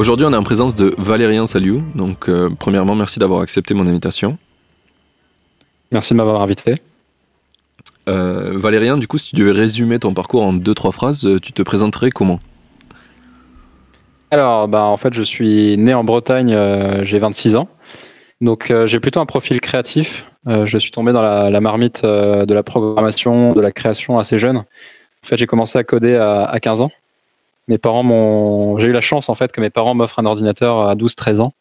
Aujourd'hui, on est en présence de Valérien Saliou. Donc, euh, premièrement, merci d'avoir accepté mon invitation. Merci de m'avoir invité. Euh, Valérien, du coup, si tu devais résumer ton parcours en deux, trois phrases, euh, tu te présenterais comment? Alors, bah, en fait, je suis né en Bretagne, euh, j'ai 26 ans. Donc, euh, j'ai plutôt un profil créatif. Je suis tombé dans la, la marmite de la programmation, de la création assez jeune. En fait, j'ai commencé à coder à, à 15 ans. Mes parents m'ont. J'ai eu la chance, en fait, que mes parents m'offrent un ordinateur à 12-13 ans.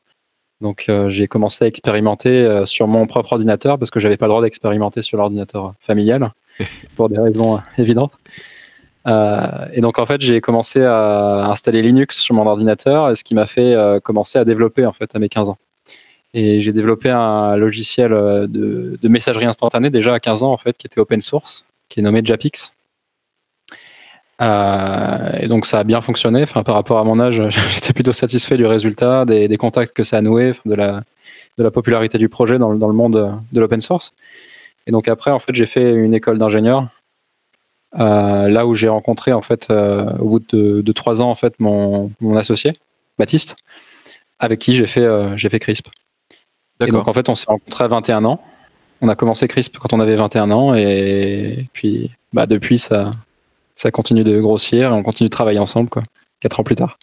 Donc, euh, j'ai commencé à expérimenter euh, sur mon propre ordinateur parce que j'avais pas le droit d'expérimenter sur l'ordinateur familial pour des raisons euh, évidentes. Euh, et donc, en fait, j'ai commencé à installer Linux sur mon ordinateur, ce qui m'a fait commencer à développer, en fait, à mes 15 ans. Et j'ai développé un logiciel de, de messagerie instantanée déjà à 15 ans, en fait, qui était open source, qui est nommé Japix. Euh, et donc ça a bien fonctionné. Enfin, par rapport à mon âge, j'étais plutôt satisfait du résultat, des, des contacts que ça a noué, de la, de la popularité du projet dans, le- dans le monde de l'open source. Et donc après, en fait, j'ai fait une école d'ingénieur, euh, là où j'ai rencontré en fait, euh, au bout de, de trois ans, en fait, mon, mon associé, Baptiste, avec qui j'ai fait, j'ai fait CRISP. Et donc en fait, on s'est rencontrés à 21 ans. On a commencé CRISP quand on avait 21 ans et puis bah, depuis ça, ça continue de grossir et on continue de travailler ensemble quoi. Quatre ans plus tard.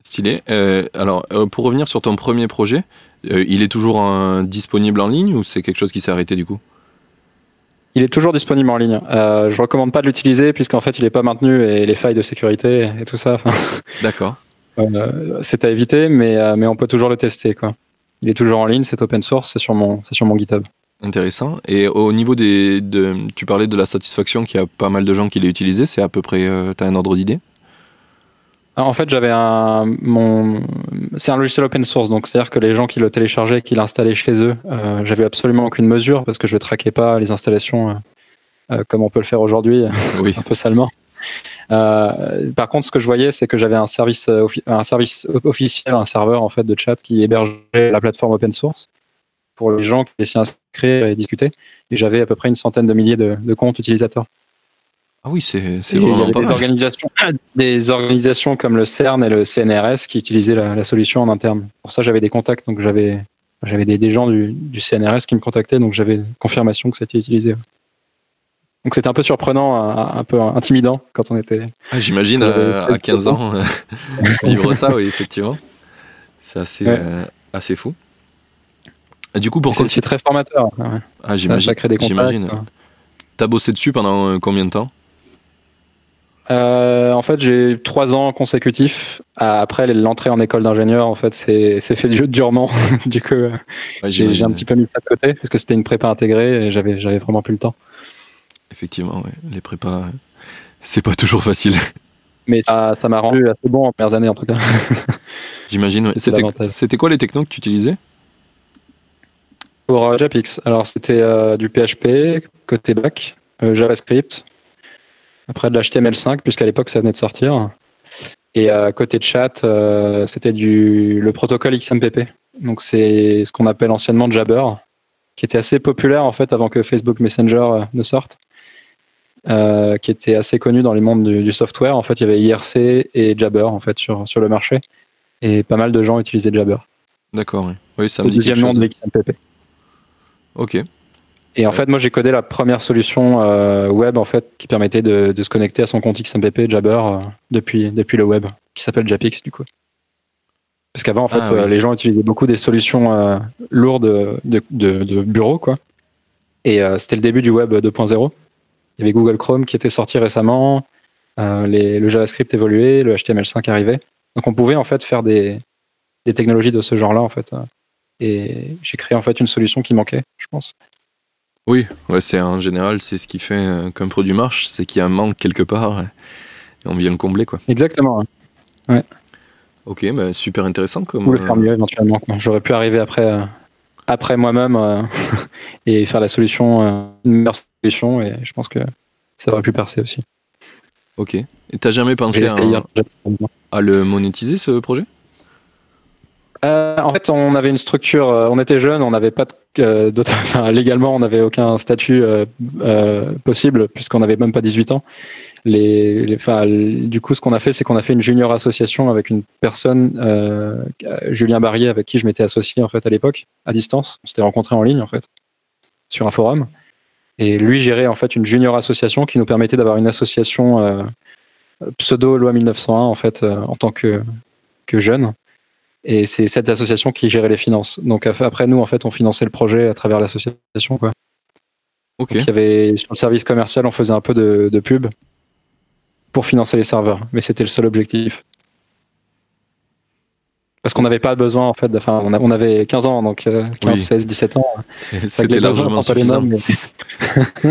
Stylé. Euh, alors, euh, pour revenir sur ton premier projet, euh, il est toujours disponible en ligne ou c'est quelque chose qui s'est arrêté du coup? Il est toujours disponible en ligne. Je recommande pas de l'utiliser puisqu'en fait il n'est pas maintenu et les failles de sécurité et tout ça, D'accord. c'est à éviter, mais, mais on peut toujours le tester quoi. Il est toujours en ligne, c'est open source, c'est sur mon, sur mon GitHub. Intéressant. Et au niveau des. De, tu parlais de la satisfaction qu'il y a pas mal de gens qui l'ont utilisé, c'est à peu près. Euh, T'as un ordre d'idée? Ah, En fait, j'avais un mon c'est un logiciel open source, donc c'est-à-dire que les gens qui le téléchargeaient, qui l'installaient chez eux, euh, j'avais absolument aucune mesure parce que je ne traquais pas les installations euh, euh, comme on peut le faire aujourd'hui, Oui. un peu salement. Euh, par contre, ce que je voyais, c'est que j'avais un service un service officiel, un serveur en fait de chat qui hébergeait la plateforme open source pour les gens qui s'y inscrire et discuter. Et j'avais à peu près une centaine de milliers de, de comptes utilisateurs. Ah oui, c'est vraiment pas des mal. organisations, des organisations comme le CERN et le CNRS qui utilisaient la, la solution en interne. Pour ça, j'avais des contacts, donc j'avais j'avais des, des gens du, du CNRS qui me contactaient, donc j'avais confirmation que c'était utilisé. Donc c'était un peu surprenant, un, un peu intimidant quand on était. Ah, J'imagine Euh, à, à 15 ans vivre ça, oui, effectivement. C'est assez, Ouais. euh, assez fou. Et du coup, pour C'est très formateur. ouais. Ah, j'imagine. J'imagine. T'as bossé dessus pendant euh, combien de temps? Euh, en fait, j'ai eu trois ans consécutifs. Après l'entrée en école d'ingénieur, en fait, c'est fait du- durement. du coup, Ouais, j'ai un petit peu mis ça de côté parce que c'était une prépa intégrée et j'avais j'avais vraiment plus le temps. Effectivement, ouais. les prépas, euh, c'est pas toujours facile. Mais ça ça m'a rendu assez bon en premières années en tout cas. J'imagine. c'était quoi les technos que tu utilisais? Pour euh, Japix, alors c'était euh, du PHP côté back, euh, JavaScript, après de l'HTML5 puisqu'à l'époque ça venait de sortir. Et euh, côté chat, c'était du le protocole XMPP. Donc c'est ce qu'on appelle anciennement Jabber, qui était assez populaire en fait avant que Facebook Messenger ne sorte, qui était assez connu dans les mondes du, du software. En fait, il y avait IRC et Jabber en fait sur sur le marché, et pas mal de gens utilisaient Jabber. D'accord, oui. Oui, ça Le me dit deuxième nom chose. de l'XMPP. Ok. Et en fait, moi, j'ai codé la première solution euh, web en fait qui permettait de, de se connecter à son compte XMPP Jabber euh, depuis depuis le web, qui s'appelle Japix du coup. Parce qu'avant, en fait, Ah, oui. euh, les gens utilisaient beaucoup des solutions lourdes de, de, de bureau, quoi. Et c'était le début du web 2.0. Il y avait Google Chrome qui était sorti récemment, les- le JavaScript évoluait, le HTML5 arrivait. Donc, on pouvait en fait faire des, des technologies de ce genre-là, en fait. Euh. Et j'ai créé en fait une solution qui manquait, je pense. Oui, ouais, c'est en général, c'est ce qui fait euh, qu'un produit marche, c'est qu'il y a un manque quelque part. Et on vient le combler, quoi. Exactement. Ok, bah, super intéressant comme. Ou le faire mieux éventuellement. J'aurais pu arriver après, après moi-même et faire la solution, une meilleure solution, et je pense que ça aurait pu percer aussi. Ok. Et t'as jamais pensé à, le monétiser ce projet? Euh, en fait, on avait une structure, euh, on était jeunes, on n'avait pas euh, légalement, on n'avait aucun statut possible puisqu'on n'avait même pas 18 ans. Du coup, ce qu'on a fait, c'est qu'on a fait une junior association avec une personne, Julien Barrier, avec qui je m'étais associé en fait à l'époque, à distance. On s'était rencontrés en ligne en fait, sur un forum. Et lui gérait en fait une junior association qui nous permettait d'avoir une association euh, pseudo loi 1901 en fait euh, en tant que, que jeune. Et c'est cette association qui gérait les finances. Donc après nous en fait on finançait le projet à travers l'association quoi. Ok. il y avait sur le service commercial on faisait un peu de, de pub pour financer les serveurs, mais c'était le seul objectif. Parce qu'on n'avait pas besoin, en fait, enfin, on, on, avait 15 ans, donc 15, 16, 17 ans. C'était largement suffisant.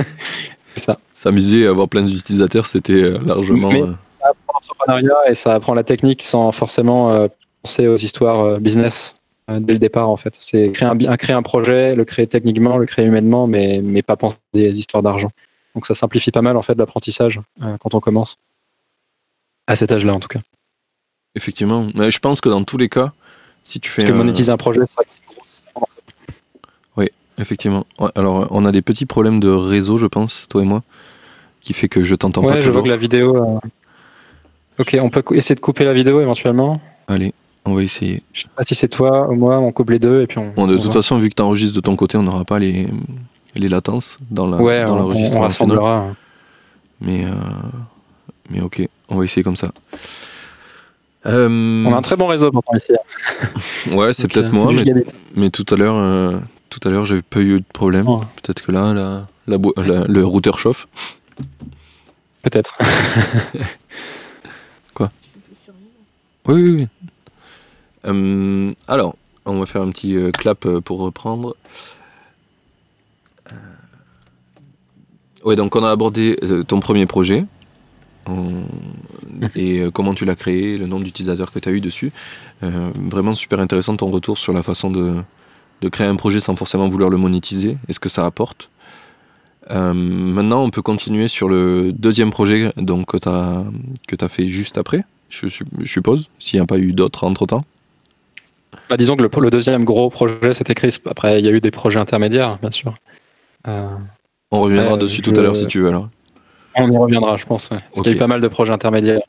c'est ça. S'amuser à avoir plein d'utilisateurs, c'était euh, largement. Mais euh, ça apprend l'entrepreneuriat et ça apprend la technique sans forcément euh, penser aux histoires business dès le départ, en fait. C'est créer un, créer un projet, le créer techniquement, le créer humainement, mais, mais pas penser des histoires d'argent. Donc ça simplifie pas mal, en fait, l'apprentissage quand on commence. À cet âge-là, en tout cas. Effectivement. Mais je pense que dans tous les cas, si tu fais. Parce que monétiser un projet, c'est vrai que c'est gros. Oui, effectivement. Alors, on a des petits problèmes de réseau, je pense, toi et moi, qui fait que je t'entends pas toujours. je vois que la vidéo. Euh, ok, on peut essayer de couper la vidéo éventuellement? Allez, on va essayer. Je sais pas si c'est toi ou moi, on coupe les deux et puis on. Bon, de toute façon, vu que tu enregistres de ton côté, on n'aura pas les, les latences dans la ouais, dans l'enregistrement. On, rassemblera. Mais, euh, mais ok, on va essayer comme ça. Euh, on a un très bon réseau pourtant ici. ouais, c'est peut-être euh, moi, mais, tout à l'heure, tout à l'heure, j'avais pas eu de problème. Peut-être que là, la, le routeur chauffe. Peut-être. Quoi? Oui, oui, oui. Alors, on va faire un petit clap pour reprendre. Ouais, donc on a abordé ton premier projet et euh, comment tu l'as créé, le nombre d'utilisateurs que tu as eu dessus. Euh, vraiment super intéressant ton retour sur la façon de, créer un projet sans forcément vouloir le monétiser et ce que ça apporte. Euh, maintenant, on peut continuer sur le deuxième projet donc, que tu as, fait juste après, je, suppose, s'il n'y a pas eu d'autres entre-temps. Bah, disons que le, le, deuxième gros projet, c'était Crisp. Après, il y a eu des projets intermédiaires, bien sûr. on reviendra dessus tout à l'heure si tu veux alors. On y reviendra, je pense. Il y a eu pas mal de projets intermédiaires.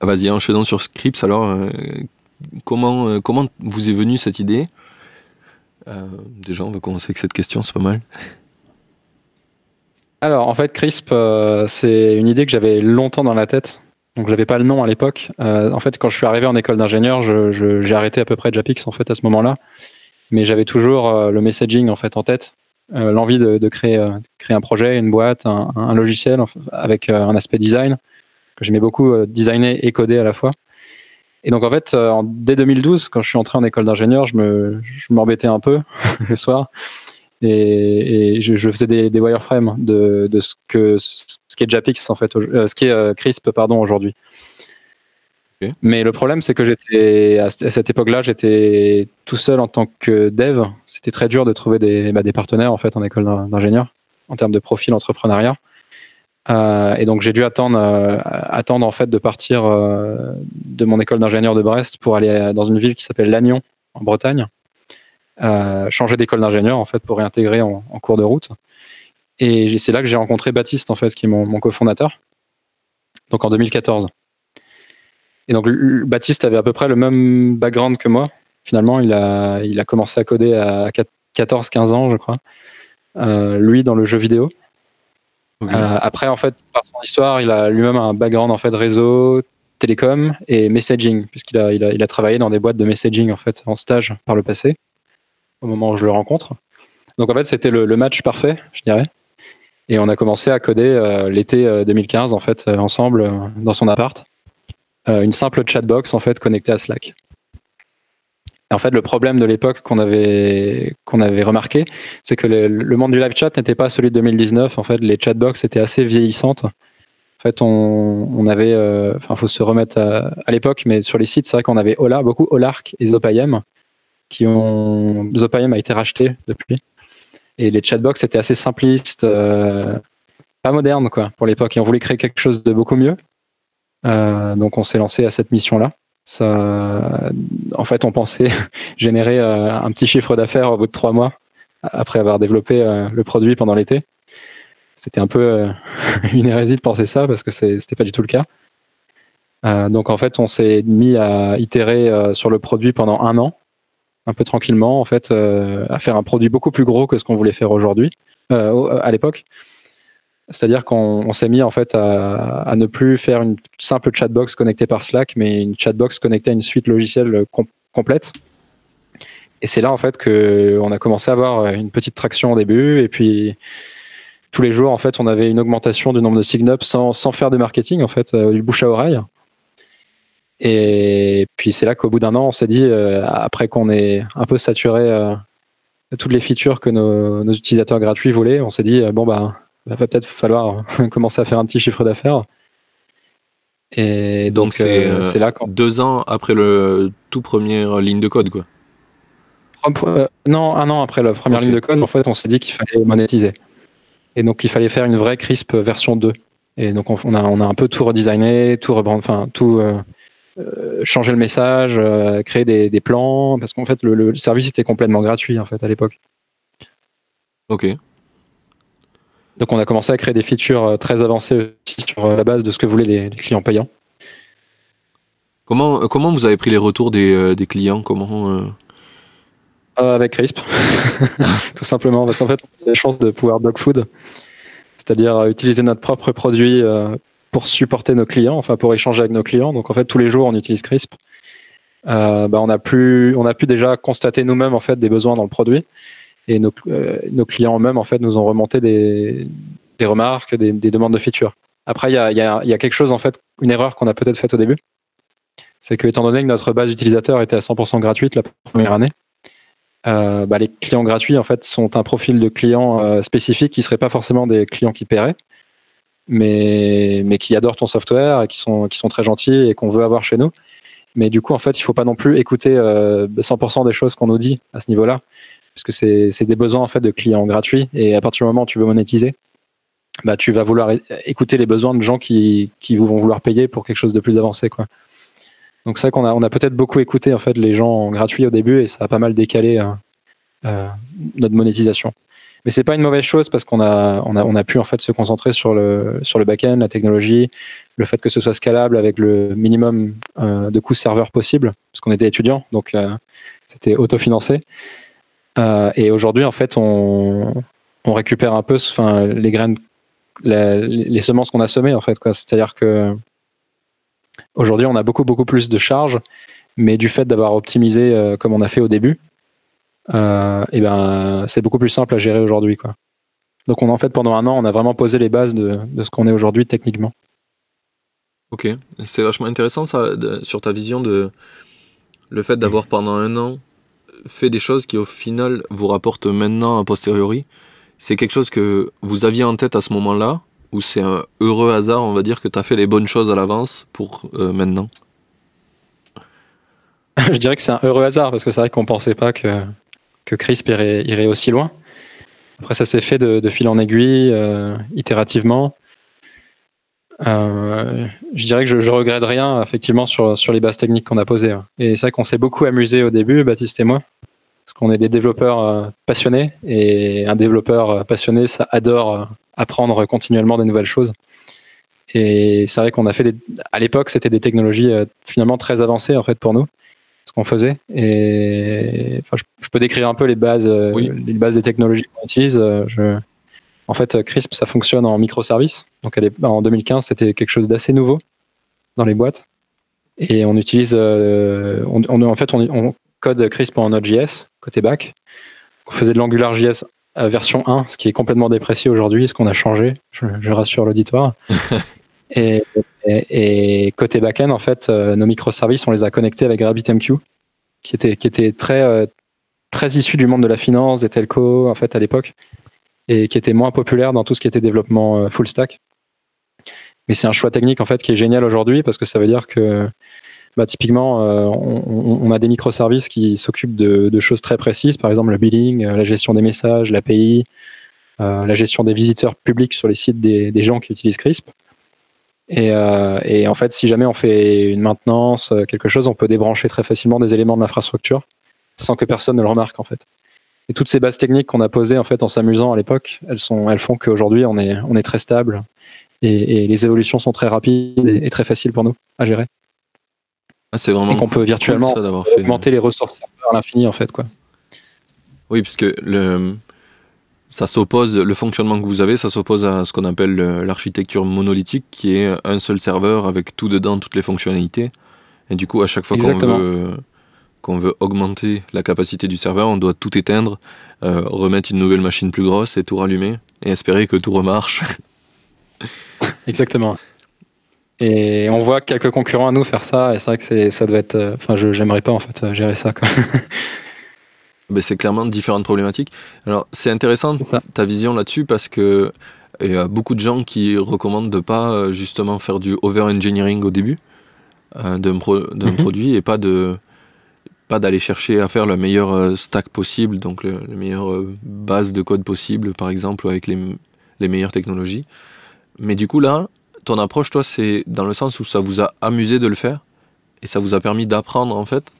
Vas-y, enchaînons sur Scripts. Alors, euh, comment, euh, comment vous est venue cette idée? Euh, Déjà, on va commencer avec cette question, c'est pas mal. Alors, en fait, Crisp, c'est une idée que j'avais longtemps dans la tête. Donc, j'avais pas le nom à l'époque. en fait, quand je suis arrivé en école d'ingénieur, j'ai arrêté à peu près Japix en fait à ce moment-là. Mais j'avais toujours le messaging en fait en tête. Euh, l'envie de, créer, euh, créer un projet, une boîte, un, logiciel avec euh, un aspect design que j'aimais beaucoup designer et coder à la fois. Et donc en fait, dès 2012, quand je suis entré en école d'ingénieur, je me, m'embêtais un peu le soir et, je, faisais des, wireframes de, ce que ce qu'est Japix en fait, ce qui est Crisp pardon aujourd'hui. Mais le problème, c'est que j'étais à cette époque-là, j'étais tout seul en tant que dev. C'était très dur de trouver des, bah, des partenaires en fait en école d'ingénieur en termes de profil entrepreneuriat. Euh, et donc j'ai dû attendre, euh, attendre en fait de partir euh, de mon école d'ingénieur de Brest pour aller dans une ville qui s'appelle Lannion en Bretagne, changer d'école d'ingénieur en fait pour réintégrer en, en cours de route. Et c'est là que j'ai rencontré Baptiste en fait qui est mon, mon cofondateur. Donc en 2014. Et donc Baptiste avait à peu près le même background que moi. Finalement, il a, il a commencé à coder à 14-15 ans, je crois. Euh, lui, dans le jeu vidéo. Euh, après, en fait, par son histoire, il a lui-même un background en fait réseau, télécom et messaging, puisqu'il a, il a, il a, travaillé dans des boîtes de messaging en fait en stage par le passé, au moment où je le rencontre. Donc en fait, c'était le, match parfait, je dirais. Et on a commencé à coder euh, l'été 2015 en fait ensemble dans son appart. Euh, une simple chatbox en fait connectée à Slack. en fait, le problème de l'époque qu'on avait, remarqué, c'est que le, monde du live chat n'était pas celui de 2019. En fait, les chatbox étaient assez vieillissantes. En fait, on, avait, enfin, faut se remettre à, l'époque, mais sur les sites, c'est vrai qu'on avait beaucoup Olark et Zopayem, qui ont, Zopayem a été racheté depuis. Et les chatbox étaient assez simplistes, pas modernes, quoi, pour l'époque. Et on voulait créer quelque chose de beaucoup mieux. donc, on s'est lancé à cette mission-là. Ça, en fait, on pensait générer un petit chiffre d'affaires au bout de trois mois après avoir développé le produit pendant l'été c'était un peu euh, une hérésie de penser ça parce que c'était pas du tout le cas. Euh, donc en fait, on s'est mis à itérer euh, sur le produit pendant un an, un peu tranquillement, en fait, à faire un produit beaucoup plus gros que ce qu'on voulait faire aujourd'hui, à l'époque. C'est-à-dire qu'on s'est mis en fait à, ne plus faire une simple chatbox connectée par Slack, mais une chatbox connectée à une suite logicielle complète. Et c'est là en fait qu'on a commencé à avoir une petite traction au début, et puis tous les jours, en fait, on avait une augmentation du nombre de sign-ups sans, sans, faire de marketing, en fait, euh, du bouche à oreille. Et puis c'est là qu'au bout d'un an, on s'est dit, euh, après qu'on ait un peu saturé euh, toutes les features que nos, utilisateurs gratuits voulaient, on s'est dit, bon, bah, va peut-être falloir commencer à faire un petit chiffre d'affaires. Et donc, c'est là quand... deux ans après le tout première ligne de code, quoi. non, un an après la première ligne de code, en fait, on s'est dit qu'il fallait monétiser. Et donc, il fallait faire une vraie CRISP version 2. Et donc, on a, on a un peu tout redesigné, tout, enfin, tout euh, euh, changer le message, euh, créer des, des, plans, parce qu'en fait, le, service était complètement gratuit en fait à l'époque. Ok. Donc, on a commencé à créer des features très avancées aussi sur la base de ce que voulaient les, clients payants. Comment, comment vous avez pris les retours des, des clients? Comment euh, avec Crisp, tout simplement, parce qu'en fait, on a la chance de pouvoir dog food, c'est-à-dire euh, utiliser notre propre produit euh, pour supporter nos clients, enfin pour échanger avec nos clients. Donc en fait, tous les jours, on utilise Crisp. bah, on a pu, on a déjà constater nous-mêmes en fait des besoins dans le produit, et nos, nos clients eux-mêmes en fait nous ont remonté des, remarques, des, des, demandes de features. Après, il y a, quelque chose en fait, une erreur qu'on a peut-être faite au début, c'est que étant donné que notre base d'utilisateurs était à 100% gratuite la première année, euh, bah, les clients gratuits en fait sont un profil de clients euh, spécifique qui ne seraient pas forcément des clients qui paieraient, mais, qui adorent ton software et qui sont, très gentils et qu'on veut avoir chez nous. Mais du coup, en fait, il ne faut pas non plus écouter 100% euh, des choses qu'on nous dit à ce niveau-là, puisque c'est des besoins en fait de clients gratuits. Et à partir du moment où tu veux monétiser, bah, tu vas vouloir écouter les besoins de gens qui, qui vont vouloir payer pour quelque chose de plus avancé. Donc c'est qu'on a, on a peut-être beaucoup écouté en fait les gens gratuits au début et ça a pas mal décalé euh, euh, notre monétisation. Mais c'est pas une mauvaise chose parce qu'on a, on a, on a pu en fait se concentrer sur le, sur le back-end, la technologie, le fait que ce soit scalable avec le minimum euh, de coûts serveurs possible, parce qu'on était étudiant, donc c'était autofinancé. et aujourd'hui, en fait, on, on récupère un peu, enfin, les graines, les semences qu'on a semées, en fait. C'est-à-dire que Aujourd'hui, on a beaucoup, beaucoup plus de charges, mais du fait d'avoir optimisé euh, comme on a fait au début, euh, et ben, c'est beaucoup plus simple à gérer aujourd'hui. Quoi. Donc, on, en fait, pendant un an, on a vraiment posé les bases de, ce qu'on est aujourd'hui techniquement. Ok, c'est vachement intéressant ça, sur ta vision de le fait d'avoir pendant un an fait des choses qui au final vous rapportent maintenant a posteriori. C'est quelque chose que vous aviez en tête à ce moment-là ou c'est un heureux hasard, on va dire, que tu as fait les bonnes choses à l'avance pour euh, maintenant? Je dirais que c'est un heureux hasard, parce que c'est vrai qu'on pensait pas que, que Crisp irait, aussi loin. Après, ça s'est fait de, fil en aiguille, euh, itérativement. Euh, je dirais que je, regrette rien, effectivement, sur, les bases techniques qu'on a posées. Hein. Et c'est vrai qu'on s'est beaucoup amusé au début, Baptiste et moi, parce qu'on est des développeurs passionnés, et un développeur passionné, ça adore apprendre continuellement des nouvelles choses. Et c'est vrai qu'on a fait à l'époque, c'était des technologies euh, finalement très avancées en fait pour nous, ce qu'on faisait. Et enfin, je, peux décrire un peu les bases, euh, les bases des technologies qu'on utilise. Euh, je, en fait, Crisp, ça fonctionne en microservices. Donc, en 2015, c'était quelque chose d'assez nouveau dans les boîtes. Et on utilise, on, en fait, on, on, code Crisp en Node.js côté back. On faisait de l'AngularJS version 1, ce qui est complètement déprécié aujourd'hui, ce qu'on a changé, je, rassure l'auditoire. et, et, côté backend, en fait, euh, nos microservices, on les a connectés avec RabbitMQ, qui était, qui était très, euh, très issu du monde de la finance, des telcos, en fait, à l'époque, et qui était moins populaire dans tout ce qui était développement euh, full stack. Mais c'est un choix technique en fait qui est génial aujourd'hui parce que ça veut dire que bah, typiquement, on, a des microservices qui s'occupent de, choses très précises, par exemple le billing, la gestion des messages, l'API, la gestion des visiteurs publics sur les sites des, gens qui utilisent Crisp. Et, et, en fait, si jamais on fait une maintenance, quelque chose, on peut débrancher très facilement des éléments de l'infrastructure sans que personne ne le remarque en fait. Et toutes ces bases techniques qu'on a posées en fait en s'amusant à l'époque, elles sont, elles font qu'aujourd'hui on est, on est très stable et, les évolutions sont très rapides et, très faciles pour nous à gérer. Ah, c'est vraiment. Et qu'on peut virtuellement augmenter les ressources à l'infini en fait quoi. Oui, puisque le, ça s'oppose, le fonctionnement que vous avez, ça s'oppose à ce qu'on appelle l'architecture monolithique, qui est un seul serveur avec tout dedans, toutes les fonctionnalités. Et du coup, à chaque fois qu'on veut qu'on veut augmenter la capacité du serveur, on doit tout éteindre, euh, remettre une nouvelle machine plus grosse et tout rallumer et espérer que tout remarche. Exactement. Et on voit quelques concurrents à nous faire ça, et c'est vrai que ça doit être. Euh, enfin, je j'aimerais pas en fait gérer ça. Ben, c'est clairement différentes problématiques. Alors, c'est intéressant ta vision là-dessus parce que il y a beaucoup de gens qui recommandent de pas justement faire du over-engineering au début d'un mhm. produit et pas de pas d'aller chercher à faire le meilleur euh, stack possible, donc le, meilleur euh, base de code possible, par exemple, avec les, les meilleures technologies. Mais du coup, là, ton approche, toi, c'est dans le sens où ça vous a amusé de le faire et ça vous a permis d'apprendre, en fait.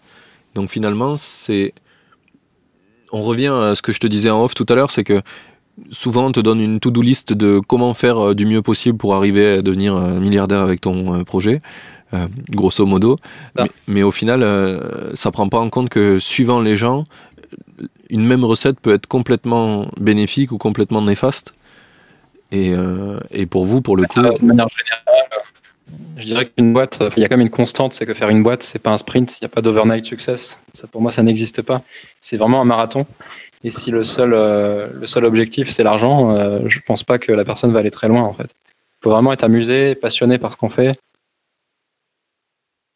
Donc finalement, c'est. On revient à ce que je te disais en off tout à l'heure, c'est que souvent on te donne une to-do list de comment faire euh, du mieux possible pour arriver à devenir milliardaire avec ton projet. Euh, grosso modo. Ah. Mais, au final, euh, ça prend pas en compte que suivant les gens, une même recette peut être complètement bénéfique ou complètement néfaste. Et, euh, et pour vous, pour le coup. De manière générale, je dirais qu'une boîte, il y a quand même une constante, c'est que faire une boîte, c'est pas un sprint, il n'y a pas d'overnight success. Ça, pour moi, ça n'existe pas. C'est vraiment un marathon. Et si le seul, le seul objectif, c'est l'argent, je pense pas que la personne va aller très loin, en fait. Il faut vraiment être amusé, passionné par ce qu'on fait,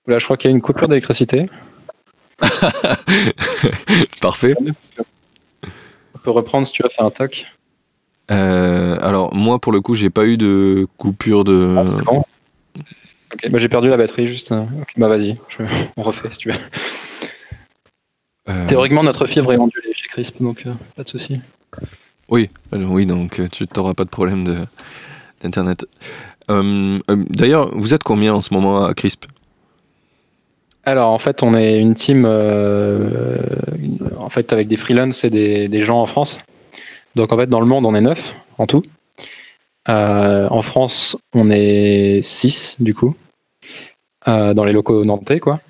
Là, je crois qu'il y a une coupure d'électricité. Parfait. On peut reprendre si tu veux faire un toc. Euh, alors, moi, pour le coup, j'ai pas eu de coupure de. Ah, c'est bon. Ok, bah, j'ai perdu la batterie juste. Ok, bah vas-y, on refait si tu veux. Euh. Théoriquement, notre fibre est ondulée chez Crisp, donc euh, pas de souci. Oui, oui, donc tu n'auras pas de problème d'internet. D'ailleurs, vous êtes combien en ce moment à Crisp? Alors en fait, on est une team euh, en fait avec des freelances et des, gens en France. Donc en fait, dans le monde, on est neuf en tout. Euh, en France, on est six du coup euh, dans les locaux nantais quoi.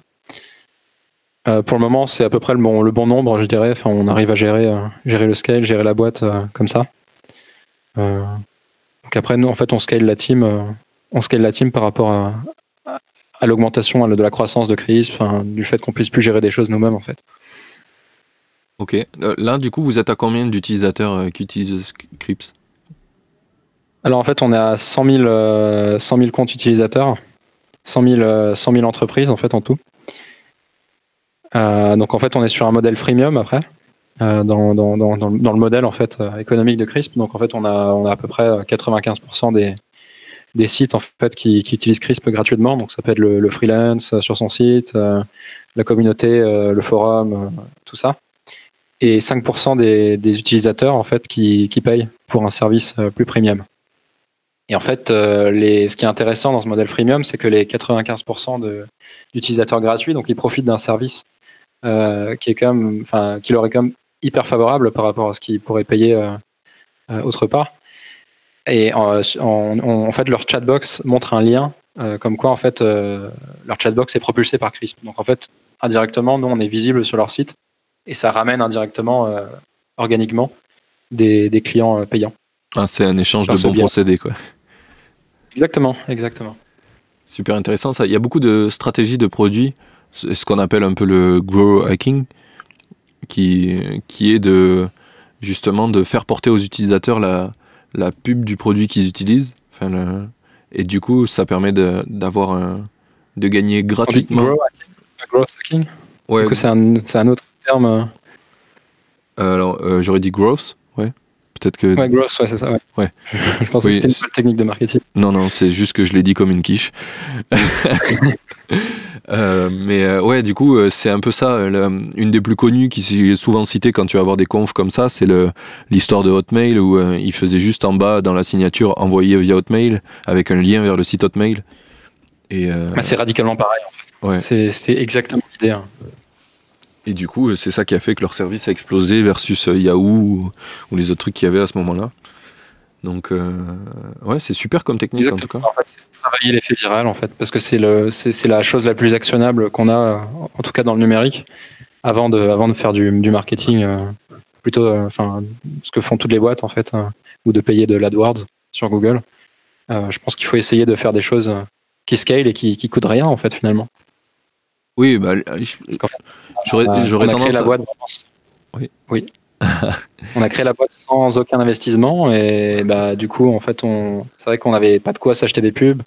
pour le moment, c'est à peu près le bon, le bon nombre, je dirais. Enfin, on arrive à gérer, gérer le scale, gérer la boîte comme ça. donc après, nous, en fait, on scale la team, on scale la team par rapport à, à l'augmentation de la croissance de Crisp, du fait qu'on puisse plus gérer des choses nous-mêmes en fait. Ok. Euh, là, du coup, vous êtes à combien d'utilisateurs euh, qui utilisent Crisp Alors en fait, on est à 100 000, euh, comptes utilisateurs, 100 000, entreprises en fait en tout. donc en fait, on est sur un modèle freemium après. dans, le modèle en fait économique de Crisp. Donc en fait, on a, on a à peu près 95% des, des sites en fait qui, utilisent CRISP gratuitement. Donc ça peut être le, freelance euh, sur son site, euh, la communauté, euh, le forum, tout ça. Et 5% des, des, en fait qui, payent pour un service plus premium. Et en fait, les, ce qui est intéressant dans ce modèle freemium, c'est que les 95% d'utilisateurs gratuits, donc ils profitent d'un service qui est quand même, enfin, qui leur est quand même hyper favorable par rapport à ce qu'ils pourraient payer autre part. Et en, en, fait, leur chatbox montre un lien euh, comme quoi en fait euh, leur chatbox est propulsé par Crisp. Donc en fait, indirectement, nous on est visible sur leur site et ça ramène indirectement, euh, organiquement, des, des clients payants. Ah, c'est un échange de bons procédés, quoi. Exactement, exactement. Super intéressant ça. Il y a beaucoup de stratégies de produits, ce qu'on appelle un peu le grow hacking, qui, qui est de justement de faire porter aux utilisateurs la, la pub du produit qu'ils utilisent. Enfin, et du coup, ça permet d'avoir de gagner gratuitement. Growth hacking Ouais. C'est un, un, autre terme. Euh. Euh, alors, euh, j'aurais dit growth, ouais, Peut-être que. Ouais, growth, ouais, c'est ça. Ouais. Ouais. je pense Oui, que c'était une bonne technique de marketing. Non, non, c'est juste que je l'ai dit comme une quiche. Euh, mais euh, ouais, du coup, euh, c'est un peu ça. une des plus connues qui est souvent citée quand tu vas avoir des confs comme ça, c'est l'histoire de Hotmail où euh, il faisait juste en bas dans la signature envoyer via Hotmail avec un lien vers le site Hotmail. Et, Ah, c'est radicalement pareil. en fait. ouais. C'est exactement l'idée. hein. Et du coup, euh, c'est ça qui a fait que leur service a explosé versus euh, Yahoo ou, les autres trucs qu'il y avait à ce moment-là. Donc, euh, ouais, c'est super comme technique en tout cas. En fait, c'est travailler l'effet viral, en fait, parce que c'est le, c'est c'est la chose la plus actionnable qu'on a, en tout cas dans le numérique, avant de, avant de faire du, du marketing, euh, plutôt, euh, enfin, ce que font toutes les boîtes, en fait, ou de payer de l'AdWords sur Google. Je pense qu'il faut essayer de faire des choses qui scale et qui, qui coûtent rien, en fait, finalement. Oui, bah, qu'en fait, j'aurais tendance la à- boîte vraiment- Oui. Oui. on a créé la boîte sans aucun investissement et bah du coup en fait on c'est vrai qu'on n'avait pas de quoi s'acheter des pubs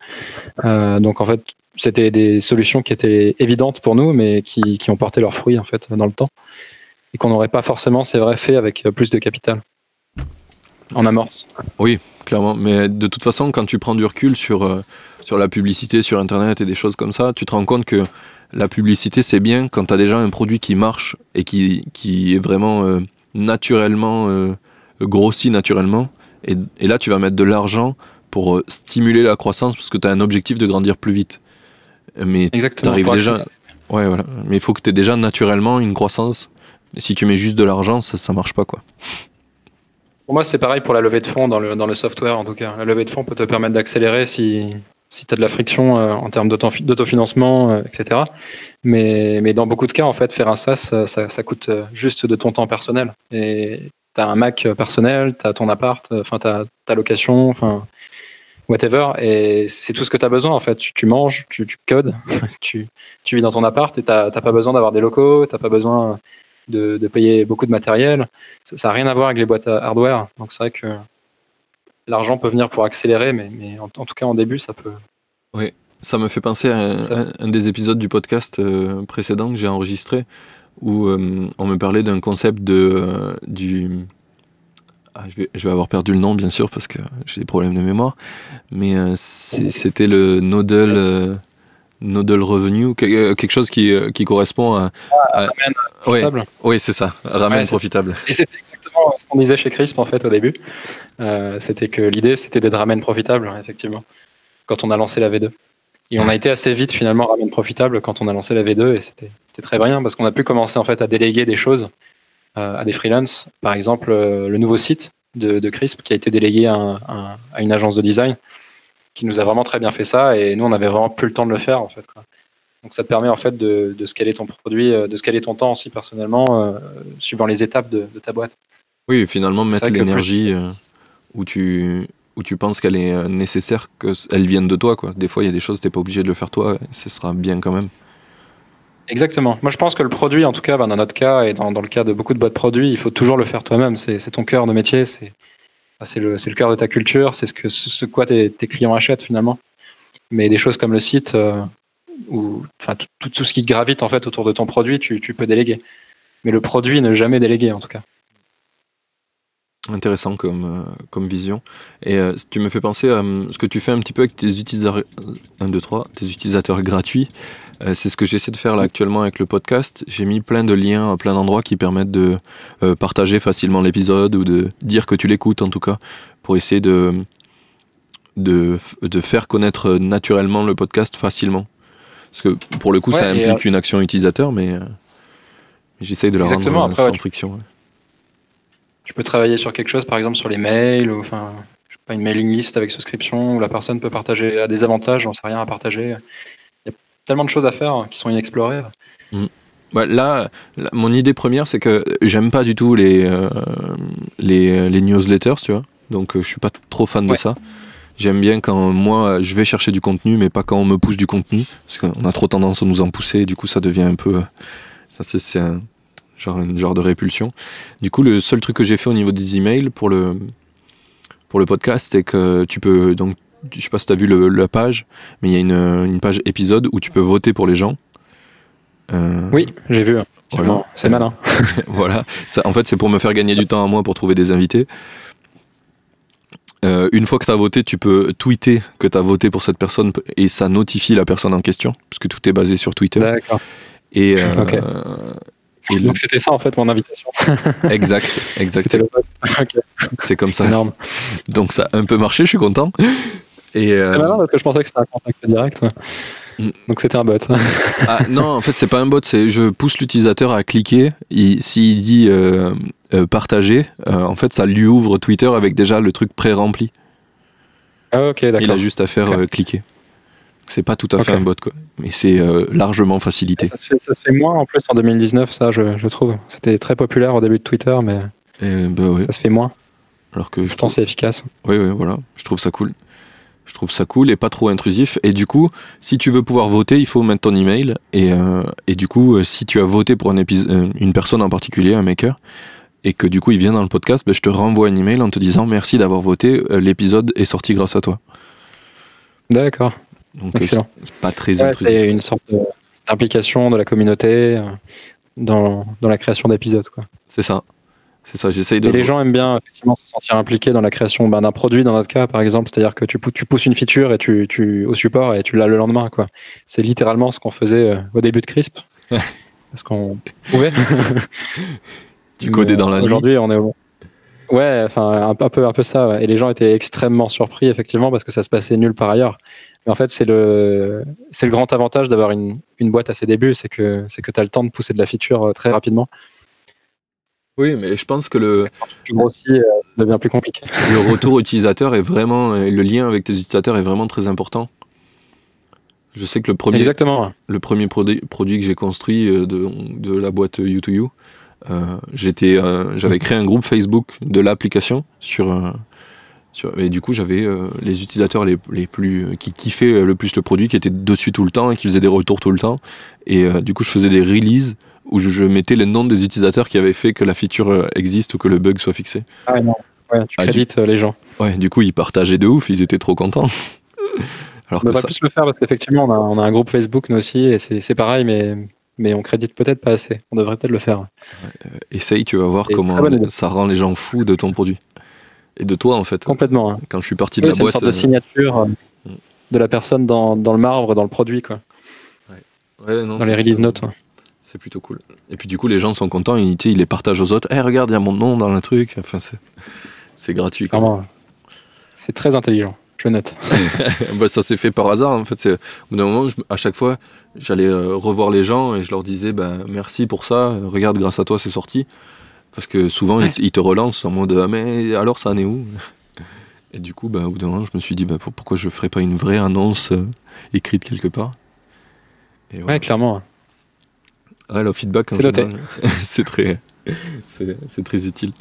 Euh, donc en fait c'était des solutions qui étaient évidentes pour nous mais qui, qui ont porté leurs fruits en fait dans le temps et qu'on n'aurait pas forcément c'est vrai fait avec plus de capital en amorce. Clairement, mais de toute façon, quand tu prends du recul sur, euh, sur la publicité sur Internet et des choses comme ça, tu te rends compte que la publicité, c'est bien quand tu as déjà un produit qui marche et qui, qui est vraiment euh, naturellement euh, grossi naturellement. Et, et là, tu vas mettre de l'argent pour euh, stimuler la croissance parce que tu as un objectif de grandir plus vite. Mais Exactement. T'arrives Pour déjà. Ouais, voilà. Mais il faut que tu aies déjà naturellement une croissance. Et si tu mets juste de l'argent, ça, ça marche pas, quoi. Pour moi, c'est pareil pour la levée de fonds dans le, dans le software, en tout cas. La levée de fonds peut te permettre d'accélérer si, si tu as de la friction euh, en termes d'auto- d'autofinancement, euh, etc. Mais, dans beaucoup de cas, en fait, faire un SaaS, euh, ça, coûte euh, juste de ton temps personnel. Et tu as un Mac personnel, tu as ton appart, enfin, tu as ta location, enfin, whatever. Et c'est tout ce que tu as besoin, en fait. Tu, manges, tu, codes, tu, vis dans ton appart et tu n'as pas besoin d'avoir des locaux, tu pas besoin de, de payer beaucoup de matériel ça n'a rien à voir avec les boîtes à hardware. Donc c'est vrai que l'argent peut venir pour accélérer, mais, mais en, en tout cas en début, ça peut. Ça me fait penser à un, Ça- un- un des épisodes du podcast euh, précédent que j'ai enregistré où euh, on me parlait d'un concept de euh, du ah, je, vais, je vais avoir perdu le nom bien sûr parce que j'ai des problèmes de mémoire mais c'était le nodal nodal revenue que- quelque chose qui, qui correspond à, à- ouais, Profitable. ouais c'est ça Ouais, c'est- profitable Et c'était ce qu'on disait chez Crisp en fait au début. Euh, c'était que l'idée c'était d'être ramen profitable, effectivement, quand on a lancé la V2. Et on a été assez vite finalement ramen profitable quand on a lancé la V2 et c'était très brillant parce qu'on a pu commencer en fait à déléguer des choses euh, à des freelances. Par exemple, euh, le nouveau site de, Crisp qui a été délégué à, un- à- à une agence de design qui nous a vraiment très bien fait ça et nous on avait vraiment plus le temps de le faire en fait. Donc ça te permet en fait de, scaler ton produit, de scaler ton temps aussi personnellement, suivant les étapes de, de ta boîte. Oui finalement mettre plus- l'énergie euh, où tu où tu penses qu'elle est euh, nécessaire qu'elle vienne de toi quoi des fois il y a des choses t'es pas obligé de le faire toi et ce sera bien quand même Exactement. Moi je pense que le produit, en tout cas, ben, dans notre cas et dans, dans le cas de beaucoup de boîtes produits, il faut toujours le faire toi-même. C'est ton cœur de métier, c'est le, c'est le cœur de ta culture, c'est ce que ce ce quoi tes, tes clients achètent finalement. Mais des choses comme le site euh, ou enfin tout, tout, tout ce qui gravite en fait autour de ton produit, tu, tu peux déléguer. Mais le produit ne jamais déléguer en tout cas. Intéressant comme, euh, comme vision. Et euh, tu me fais penser à euh, ce que tu fais un petit peu avec tes utilisateurs, 1, 2, 3, tes utilisateurs gratuits. C'est ce que j'essaie de faire là actuellement avec le podcast. J'ai mis plein de liens à plein d'endroits qui permettent de partager facilement l'épisode ou de dire que tu l'écoutes en tout cas, pour essayer de, de, de faire connaître naturellement le podcast facilement. Parce que pour le coup, ça Ouais, implique une action utilisateur, mais j'essaye de la Exactement, rendre après, sans friction. ouais. Tu peux travailler sur quelque chose, par exemple sur les mails ou enfin je sais pas une mailing list avec souscription où la personne peut partager à des avantages, j'en sais rien à partager. Il y a tellement de choses à faire qui sont inexplorées. Ouais, là, là, mon idée première, c'est que j'aime pas du tout les, euh, les, les newsletters, tu vois. Donc, euh, je suis pas trop fan de ça. J'aime bien quand moi, je vais chercher du contenu, mais pas quand on me pousse du contenu. Parce qu'on a trop tendance à nous en pousser, et du coup, ça devient un peu. euh, ça, c'est un genre, un genre de répulsion. Du coup, le seul truc que j'ai fait au niveau des emails pour le, pour le podcast, c'est que tu peux. Donc, je sais pas si tu as vu le- la page, mais il y a une, une page épisode où tu peux voter pour les gens. Euh, Oui, j'ai vu. Voilà. C'est malin. voilà. Ça, en fait, c'est pour me faire gagner du temps à moi pour trouver des invités. Euh, une fois que tu as voté, tu peux tweeter que tu as voté pour cette personne et ça notifie la personne en question, puisque tout est basé sur Twitter. D'accord. Et, euh. Et le- Donc c'était ça en fait mon invitation. exact, exact. C'était le vote. Ok, C'est comme ça. énorme. Donc ça a un peu marché, je suis content. Et euh, C'est marrant parce que je pensais que c'était un contact direct. Mm. Donc c'était un bot. ah, non, en fait, c'est pas un bot, c'est je pousse l'utilisateur à cliquer. Il- S'il dit euh, euh, partager, euh, en fait, ça lui ouvre Twitter avec déjà le truc pré-rempli. Ah, ok, Il a d'accord. juste à faire cliquer. C'est pas tout à fait un bot, quoi. Mais c'est euh, largement facilité. Ça se, fait, ça se fait moins en plus en 2019, ça je, je trouve. C'était très populaire au début de Twitter, mais Et, bah ouais. ça se fait moins. Alors que je Je trouve, c'est efficace. oui, oui, voilà. Je trouve ça cool. Je trouve ça cool et pas trop intrusif. Et du coup, si tu veux pouvoir voter, il faut mettre ton email. Et, euh, et du coup, euh, si tu as voté pour un une personne en particulier, un maker, et que du coup il vient dans le podcast, ben, je te renvoie un email en te disant merci d'avoir voté. L'épisode est sorti grâce à toi. D'accord, Donc euh, c'est pas très Ouais, intrusif. c'est une sorte d'implication de la communauté euh, dans, dans la création d'épisodes. C'est ça. C'est ça. J'essaye de. Et les gens aiment bien effectivement se sentir impliqués dans la création ben, d'un produit, dans notre cas par exemple, c'est-à-dire que tu, tu pousses une feature et tu, tu, au support et tu l'as le lendemain. quoi. C'est littéralement ce qu'on faisait euh, au début de Crisp. parce qu'on pouvait. Tu codais dans la nuit. Aujourd'hui, on est au... Ouais, enfin, un, un peu, un peu ça. ouais. Et les gens étaient extrêmement surpris, effectivement, parce que ça se passait nulle part ailleurs. Mais en fait, c'est le, c'est le grand avantage d'avoir une, une boîte à ses débuts, c'est que, c'est que tu as le temps de pousser de la feature euh, très rapidement. Oui, mais je pense que le, Quand tu grossis, euh, ça devient plus compliqué. le retour utilisateur est vraiment. Le lien avec tes utilisateurs est vraiment très important. Je sais que le premier, Exactement. le premier produit, produit que j'ai construit euh, de, de la boîte U2U, euh, j'étais, euh, j'avais créé un groupe Facebook de l'application sur et du coup j'avais euh, les utilisateurs les, les plus qui kiffaient le plus le produit, qui étaient dessus tout le temps et qui faisaient des retours tout le temps. Et euh, du coup je faisais des releases où je, mettais les noms des utilisateurs qui avaient fait que la feature euh, existe ou que le bug soit fixé. Ah, non. Ouais, tu Ah, crédites euh, les gens. Ouais, du coup ils partageaient de ouf, ils étaient trop contents. Alors On devrait ça, plus le faire parce qu'effectivement, on a, on a un groupe Facebook, nous aussi, et c'est, pareil, mais, mais on crédite peut-être pas assez. On devrait peut-être le faire. essaye, tu vas voir Et comment ça rend les gens fous de ton produit. Et de toi en fait. Complètement. hein. Quand je suis parti de Oui, la c'est une boîte. sorte de euh, signature euh, Mm. de la personne dans, dans le marbre, dans le produit, quoi. ouais, non, dans les release plutôt- notes. ouais. C'est plutôt cool. Et puis du coup, les gens sont contents, ils, les partagent aux autres. Eh, regarde, il y a mon nom dans le truc. Enfin, c'est, c'est gratuit. C'est très intelligent. Je note. Bah, ça s'est fait par hasard. En fait, au bout d'un moment, je- à chaque fois, j'allais euh, revoir les gens et je leur disais, bah, merci pour ça. Regarde, grâce à toi, c'est sorti. Parce que souvent, ils, ils te relancent en mode, ah, mais alors, ça en est où? Et du coup, bah, au bout d'un moment, je me suis dit, bah, pour- pourquoi je ferais pas une vraie annonce euh, écrite quelque part? Et voilà. Ouais, clairement. Ouais, le feedback, c'est très, c'est très utile.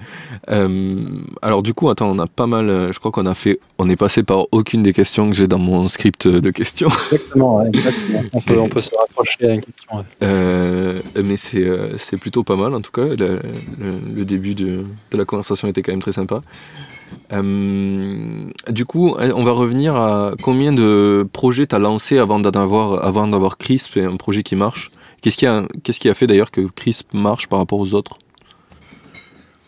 Euh, alors du coup, attends, on a pas mal. euh, Je crois qu'on a fait, on est passé par aucune des questions que j'ai dans mon script de questions. Exactement. ouais, exactement. On, peut, on peut se rapprocher à une question. ouais. Euh, mais c'est plutôt pas mal en tout cas. Le, le- le début de, de la conversation était quand même très sympa. Euh, du coup, on va revenir à combien de projets t'as lancé avant d'en avoir, avant d'avoir Crisp et un projet qui marche? Qu'est-ce qui a, qu'est-ce qui a fait d'ailleurs que Crisp marche par rapport aux autres?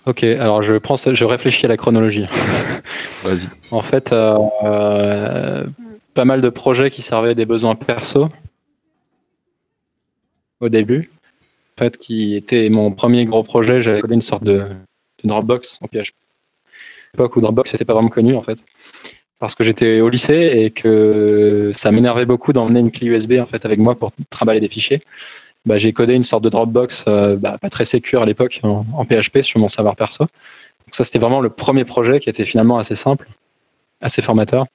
Ok, alors je, prends, je réfléchis à la chronologie. Vas-y. En fait, euh, euh, pas mal de projets qui servaient des besoins perso au début. En fait, qui était mon premier gros projet, j'avais codé une sorte de, de Dropbox en PHP. À l'époque où Dropbox n'était pas vraiment connu en fait. Parce que j'étais au lycée et que ça m'énervait beaucoup d'emmener une clé USB en fait avec moi pour trimballer des fichiers. Bah, j'ai codé une sorte de Dropbox euh, bah, pas très sécure à l'époque en, en PHP sur mon serveur perso. Donc ça c'était vraiment le premier projet qui était finalement assez simple, assez formateur.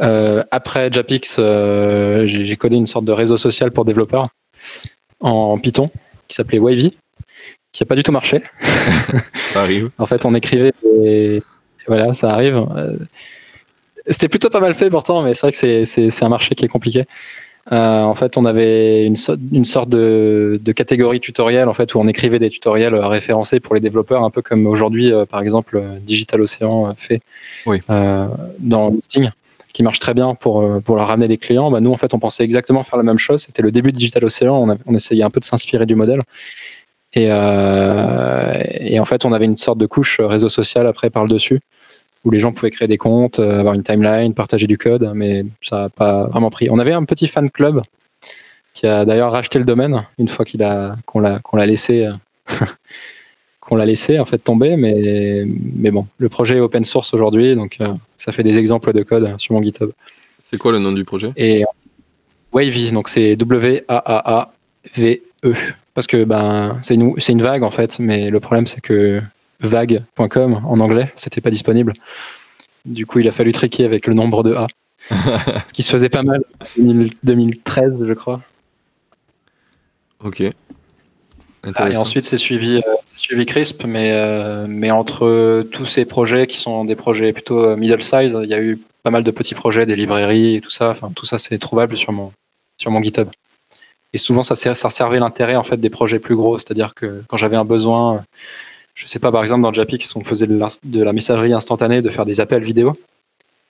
Euh, après Japix, euh, j'ai codé une sorte de réseau social pour développeurs en Python qui s'appelait Wavy, qui n'a pas du tout marché. Ça arrive. En fait, on écrivait des... Voilà, ça arrive. C'était plutôt pas mal fait pourtant, mais c'est vrai que c'est un marché qui est compliqué. Euh, en fait, on avait une, so- une sorte de, de catégorie tutoriel en fait, où on écrivait des tutoriels euh, référencés pour les développeurs, un peu comme aujourd'hui, euh, par exemple, Digital Ocean fait Oui. euh, dans Listing, qui marche très bien pour, pour leur ramener des clients. Bah, nous, en fait, on pensait exactement faire la même chose. C'était le début de Digital Ocean. On, a- on essayait un peu de s'inspirer du modèle. Et, et en fait, on avait une sorte de couche réseau social après par le dessus, où les gens pouvaient créer des comptes, avoir une timeline, partager du code, mais ça n'a pas vraiment pris. On avait un petit fan club qui a d'ailleurs racheté le domaine une fois qu'il a qu'on l'a qu'on l'a laissé qu'on l'a laissé en fait tomber, mais mais bon, le projet est open source aujourd'hui, donc ça fait des exemples de code sur mon GitHub. C'est quoi le nom du projet? Et Wavy, donc c'est W A A A V E parce que ben c'est une c'est une vague en fait, mais le problème c'est que vague.com en anglais, c'était pas disponible. Du coup, il a fallu triquer avec le nombre de A. ce qui se faisait pas mal 2013, je crois. Ok. Ah, et ensuite, c'est suivi, euh, suivi Crisp, mais, euh, mais entre tous ces projets qui sont des projets plutôt euh, middle size, il y a eu pas mal de petits projets, des librairies et tout ça. Enfin, tout ça, c'est trouvable sur mon, sur mon GitHub. Et souvent, ça, ça servait l'intérêt en fait des projets plus gros, c'est-à-dire que quand j'avais un besoin, je sais pas, par exemple dans Japix, on faisait de la, messagerie instantanée, de faire des appels vidéo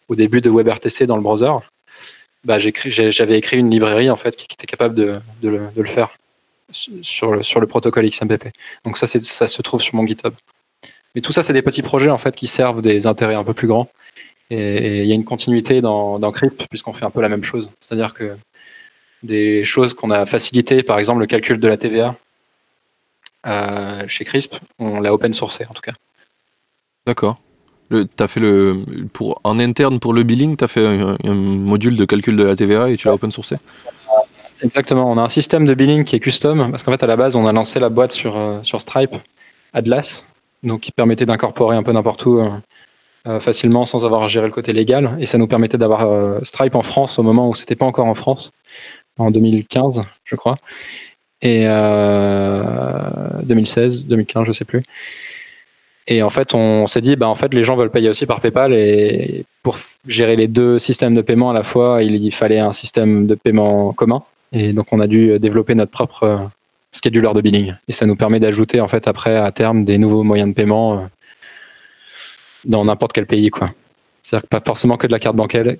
au début de WebRTC dans le browser. Bah, j'avais écrit une librairie en fait qui était capable de, le, faire sur le, protocole XMPP. Donc ça, ça se trouve sur mon GitHub. Mais tout ça, c'est des petits projets en fait qui servent des intérêts un peu plus grands. Et il y a une continuité dans, dans puisqu'on fait un peu la même chose. C'est-à-dire que des choses qu'on a facilitées, par exemple le calcul de la TVA chez Crisp, on l'a open sourcé en tout cas. D'accord. As fait le, pour, en interne pour le billing, tu as fait un, module de calcul de la TVA et tu l'as open sourcé? Exactement, on a un système de billing qui est custom, parce qu'en fait à la base on a lancé la boîte sur, euh, sur Stripe, Atlas, donc qui permettait d'incorporer un peu n'importe où euh, facilement sans avoir à gérer le côté légal, et ça nous permettait d'avoir Stripe en France au moment où c'était pas encore en France en 2015, je crois, et 2016, 2015, je sais plus. Et en fait, on s'est dit, bah, en fait, les gens veulent payer aussi par PayPal et pour gérer les deux systèmes de paiement à la fois, il fallait un système de paiement commun. Et donc, on a dû développer notre propre scheduler de billing. Et ça nous permet d'ajouter, en fait, après, à terme, des nouveaux moyens de paiement euh, dans n'importe quel pays, quoi. C'est-à-dire pas forcément que de la carte bancaire,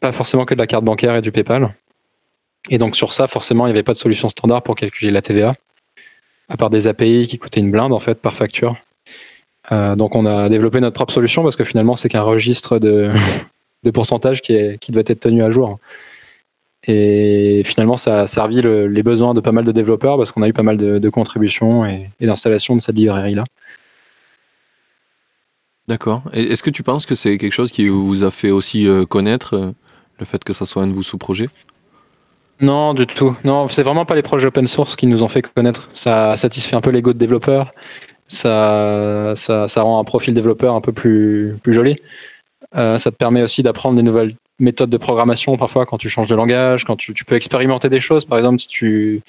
pas forcément que de la carte bancaire et du PayPal. Et donc sur ça, forcément, il n'y avait pas de solution standard pour calculer la TVA, à part des API qui coûtaient une blinde en fait par facture. Euh, donc on a développé notre propre solution parce que finalement c'est qu'un registre de, de pourcentage qui, qui doit être tenu à jour. Et finalement ça a servi les besoins de pas mal de développeurs parce qu'on a eu pas mal de, contributions et, et d'installations de cette librairie-là. D'accord. Est-ce que tu penses que c'est quelque chose qui vous a fait aussi euh, connaître euh, le fait que ça soit un de vos sous-projets? Non, du tout. Non, c'est vraiment pas les projets open source qui nous ont fait connaître. Ça satisfait un peu l'ego de développeur. Ça, ça, rend un profil développeur un peu plus, joli. Euh, ça te permet aussi d'apprendre des nouvelles méthodes de programmation parfois quand tu changes de langage, quand tu, peux expérimenter des choses. Par exemple, si tu,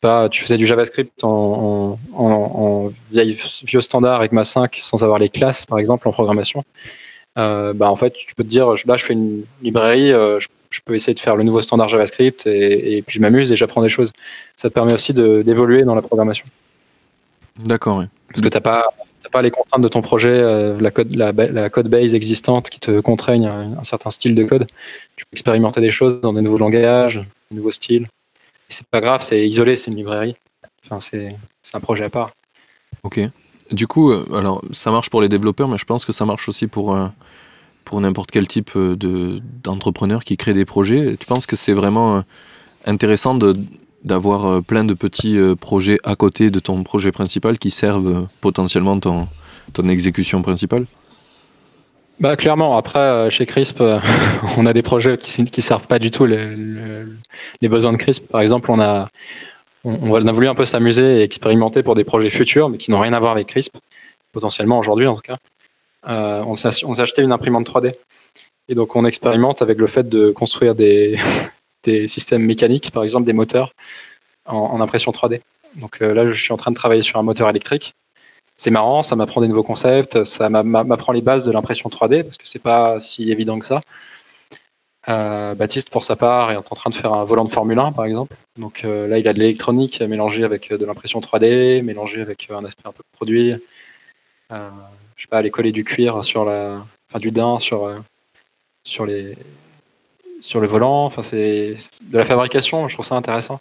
pas, tu faisais du JavaScript en, en, vieux standard avec ma 5 sans avoir les classes, par exemple, en programmation. Euh, bah en fait, tu peux te dire, là, je fais une librairie, euh, je peux essayer de faire le nouveau standard JavaScript et, puis je m'amuse et j'apprends des choses. Ça te permet aussi d'évoluer dans la programmation. D'accord, oui. Parce que tu n'as pas, pas les contraintes de ton projet, euh, la, code, la, code base existante qui te contraignent un, certain style de code. Tu peux expérimenter des choses dans des nouveaux langages, des nouveaux styles. Et c'est pas grave, c'est isolé, c'est une librairie. Enfin, c'est un projet à part. Ok. Du coup, euh, alors ça marche pour les développeurs, mais je pense que ça marche aussi pour, euh, pour n'importe quel type euh, de, d'entrepreneur qui crée des projets. Tu penses que c'est vraiment euh, intéressant d'avoir euh, plein de petits projets à côté de ton projet principal qui servent potentiellement ton, ton exécution principale? Bah, clairement, après, chez Crisp, on a des projets qui ne servent pas du tout les, les, besoins de Crisp. Par exemple, on a, on a voulu un peu s'amuser et expérimenter pour des projets futurs, mais qui n'ont rien à voir avec Crisp, potentiellement aujourd'hui en tout cas. Euh, on s'est une imprimante 3D. Et donc on expérimente avec le fait de construire des, systèmes mécaniques, par exemple des moteurs, en, impression 3D. Donc euh, là, je suis en train de travailler sur un moteur électrique. C'est marrant, ça m'apprend des nouveaux concepts, ça m'apprend les bases de l'impression 3D, parce que c'est pas si évident que ça. Euh, Baptiste, pour sa part, est en train de faire un volant de Formule 1, par exemple. Donc là, il a de l'électronique mélangée avec de l'impression 3D, mélangée avec un aspect un peu de produit je sais pas, aller coller du cuir sur la, enfin du daim sur euh, sur les sur le volant. Enfin, c'est de la fabrication. Je trouve ça intéressant.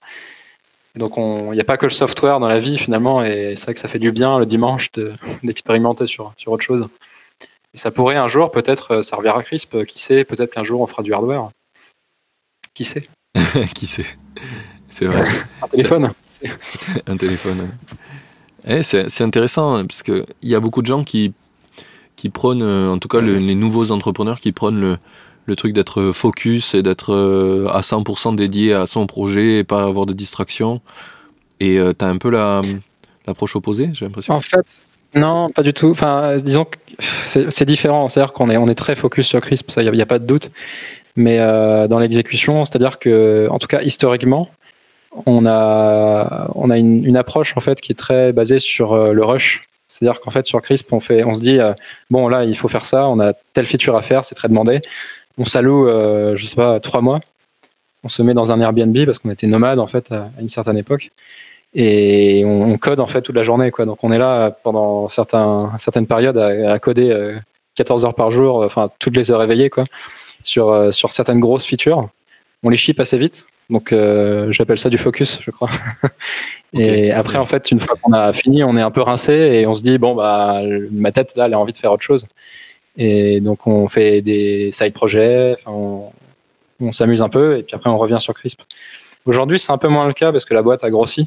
donc, il n'y a pas que le software dans la vie finalement, et c'est vrai que ça fait du bien le dimanche d'expérimenter sur sur autre chose. Et ça pourrait un jour peut-être servir à Crisp. Qui sait Peut-être qu'un jour on fera du hardware. Qui sait Qui sait? C'est vrai. un téléphone. un téléphone. Eh, c'est intéressant hein, parce qu'il y a beaucoup de gens qui, qui prônent, en tout cas les nouveaux entrepreneurs qui prônent le, le truc d'être focus et d'être euh, à 100% dédié à son projet et pas avoir de distraction. Et euh, tu as un peu l'approche opposée, j'ai l'impression. En fait, non, pas du tout. Enfin, disons que c'est différent. C'est-à-dire qu'on est, on est très focus sur Crisp, ça, il n'y a, pas de doute. Mais euh, dans l'exécution, c'est-à-dire que, en tout cas, historiquement, on a, on a une, approche en fait qui est très basée sur le rush. C'est-à-dire qu'en fait, sur Crisp, on, fait, on se dit, bon, là, il faut faire ça, on a telle feature à faire, c'est très demandé on s'alloue, euh, je sais pas, trois mois. On se met dans un Airbnb parce qu'on était nomade en fait à une certaine époque et on, code en fait toute la journée quoi. Donc on est là pendant certaines périodes à, coder 14 euh, heures par jour, enfin toutes les heures éveillées quoi, sur, euh, sur certaines grosses features. On les ship assez vite, donc j'appelle ça du focus, je crois. et après en fait une fois qu'on a fini, on est un peu rincé et on se dit bon bah ma tête là elle a envie de faire autre chose. Et donc on fait des side projets, on, s'amuse un peu et puis après on revient sur Crisp. Aujourd'hui c'est un peu moins le cas parce que la boîte a grossi.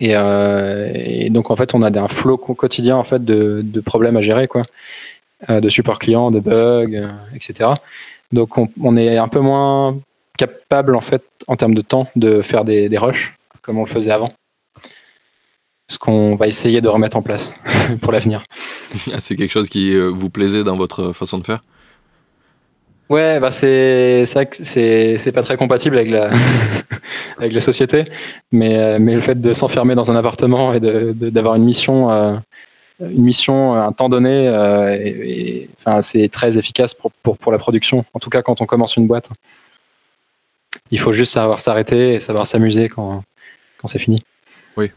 Et, euh, donc en fait on a un flot quotidien en fait de, problèmes à gérer quoi, euh, de support client, de bugs, euh, etc. Donc on, est un peu moins capable en fait en termes de temps de faire des, des rushs comme on le faisait avant ce qu'on va essayer de remettre en place pour l'avenir. c'est quelque chose qui euh, vous plaisait dans votre façon de faire? Ouais, bah c'est c'est pas très compatible avec la avec la société, mais euh, mais le fait de s'enfermer dans un appartement et d'avoir une mission euh, une mission un temps donné, et, enfin, c'est très efficace pour, pour, pour la production. En tout cas, quand on commence une boîte, il faut juste savoir s'arrêter et savoir s'amuser quand quand c'est fini. Oui,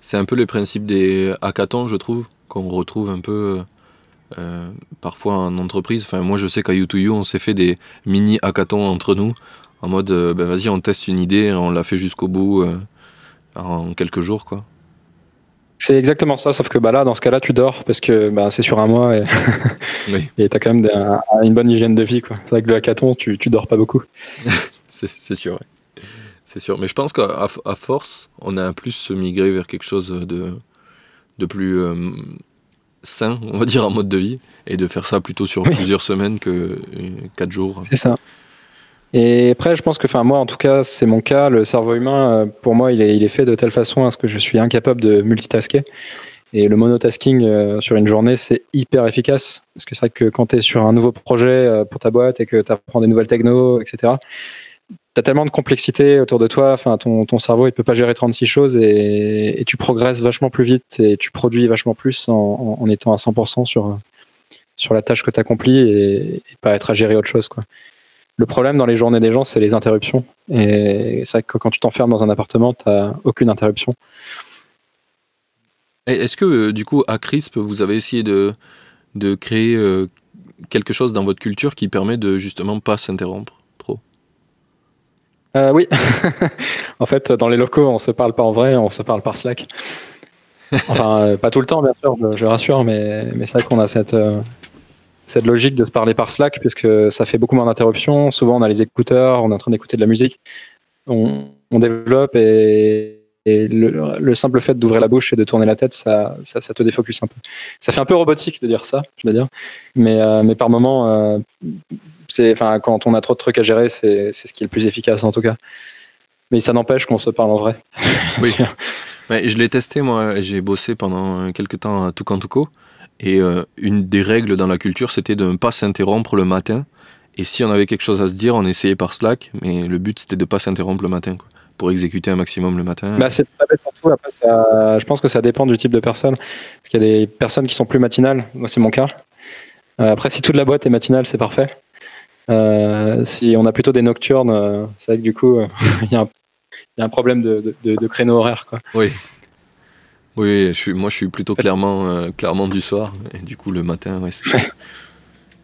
c'est un peu le principe des hackathons, je trouve, qu'on retrouve un peu euh, parfois en entreprise. Enfin, moi, je sais qu'à U2U, on s'est fait des mini hackathons entre nous, en mode, euh, ben, vas-y, on teste une idée, on la fait jusqu'au bout euh, en quelques jours, quoi. C'est exactement ça, sauf que bah là, dans ce cas-là, tu dors parce que bah, c'est sur un mois et tu as quand même une bonne hygiène de vie. C'est vrai que le hackathon, tu, tu dors pas beaucoup. c'est sûr. C'est sûr, mais je pense qu'à force, on a plus migré vers quelque chose de, de plus euh, sain, on va dire, en mode de vie, et de faire ça plutôt sur plusieurs semaines que euh, quatre jours. C'est ça. Et après, je pense que, enfin, moi, en tout cas, c'est mon cas. Le cerveau humain, euh, pour moi, il est, il est fait de telle façon à ce que je suis incapable de multitasker. Et le monotasking sur une journée, c'est hyper efficace. Parce que c'est vrai que quand tu es sur un nouveau projet pour ta boîte et que tu apprends des nouvelles techno, etc., T'as tellement de complexité autour de toi, enfin ton, ton, cerveau il peut pas gérer 36 choses et, tu progresses vachement plus vite et tu produis vachement plus en, étant à 100% sur, sur la tâche que tu accomplis et, et, pas être à gérer autre chose. Quoi. Le problème dans les journées des gens, c'est les interruptions. Et c'est vrai que quand tu t'enfermes dans un appartement, tu aucune interruption. Est-ce que euh, du coup à CRISP, vous avez essayé de, de créer euh, quelque chose dans votre culture qui permet de justement pas s'interrompre? Euh, Oui. en fait, dans les locaux, on se parle pas en vrai, on se parle par Slack. Enfin, euh, pas tout le temps, bien sûr, je, rassure, mais, c'est vrai qu'on a cette, euh, cette logique de se parler par Slack, puisque ça fait beaucoup moins d'interruptions. Souvent, on a les écouteurs, on est en train d'écouter de la musique. On, développe et, le, simple fait d'ouvrir la bouche et de tourner la tête, ça, te défocus un peu. Ça fait un peu robotique de dire ça, je veux dire. Mais, par moment, enfin, quand on a trop de trucs à gérer, c'est ce qui est le plus efficace en tout cas. Mais ça n'empêche qu'on se parle en vrai. Oui. je l'ai testé, moi. J'ai bossé pendant quelques temps à Tucantuco. Et euh, une des règles dans la culture, c'était de ne pas s'interrompre le matin. Et si on avait quelque chose à se dire, on essayait par Slack. Mais le but, c'était de ne pas s'interrompre le matin. Quoi, pour exécuter un maximum le matin. Bah, c'est pas bête tout. Après, je pense que ça dépend du type de personne. Parce qu'il y a des personnes qui sont plus matinales. Moi, c'est mon cas. Euh, après, si toute la boîte est matinale, c'est parfait. Euh, si on a plutôt des nocturnes, euh, c'est vrai que du coup, euh, il y, a un problème de, de, créneau horaire. Quoi. Oui. Oui, je suis, moi je suis plutôt clairement, clairement du soir. Et du coup, le matin, ouais,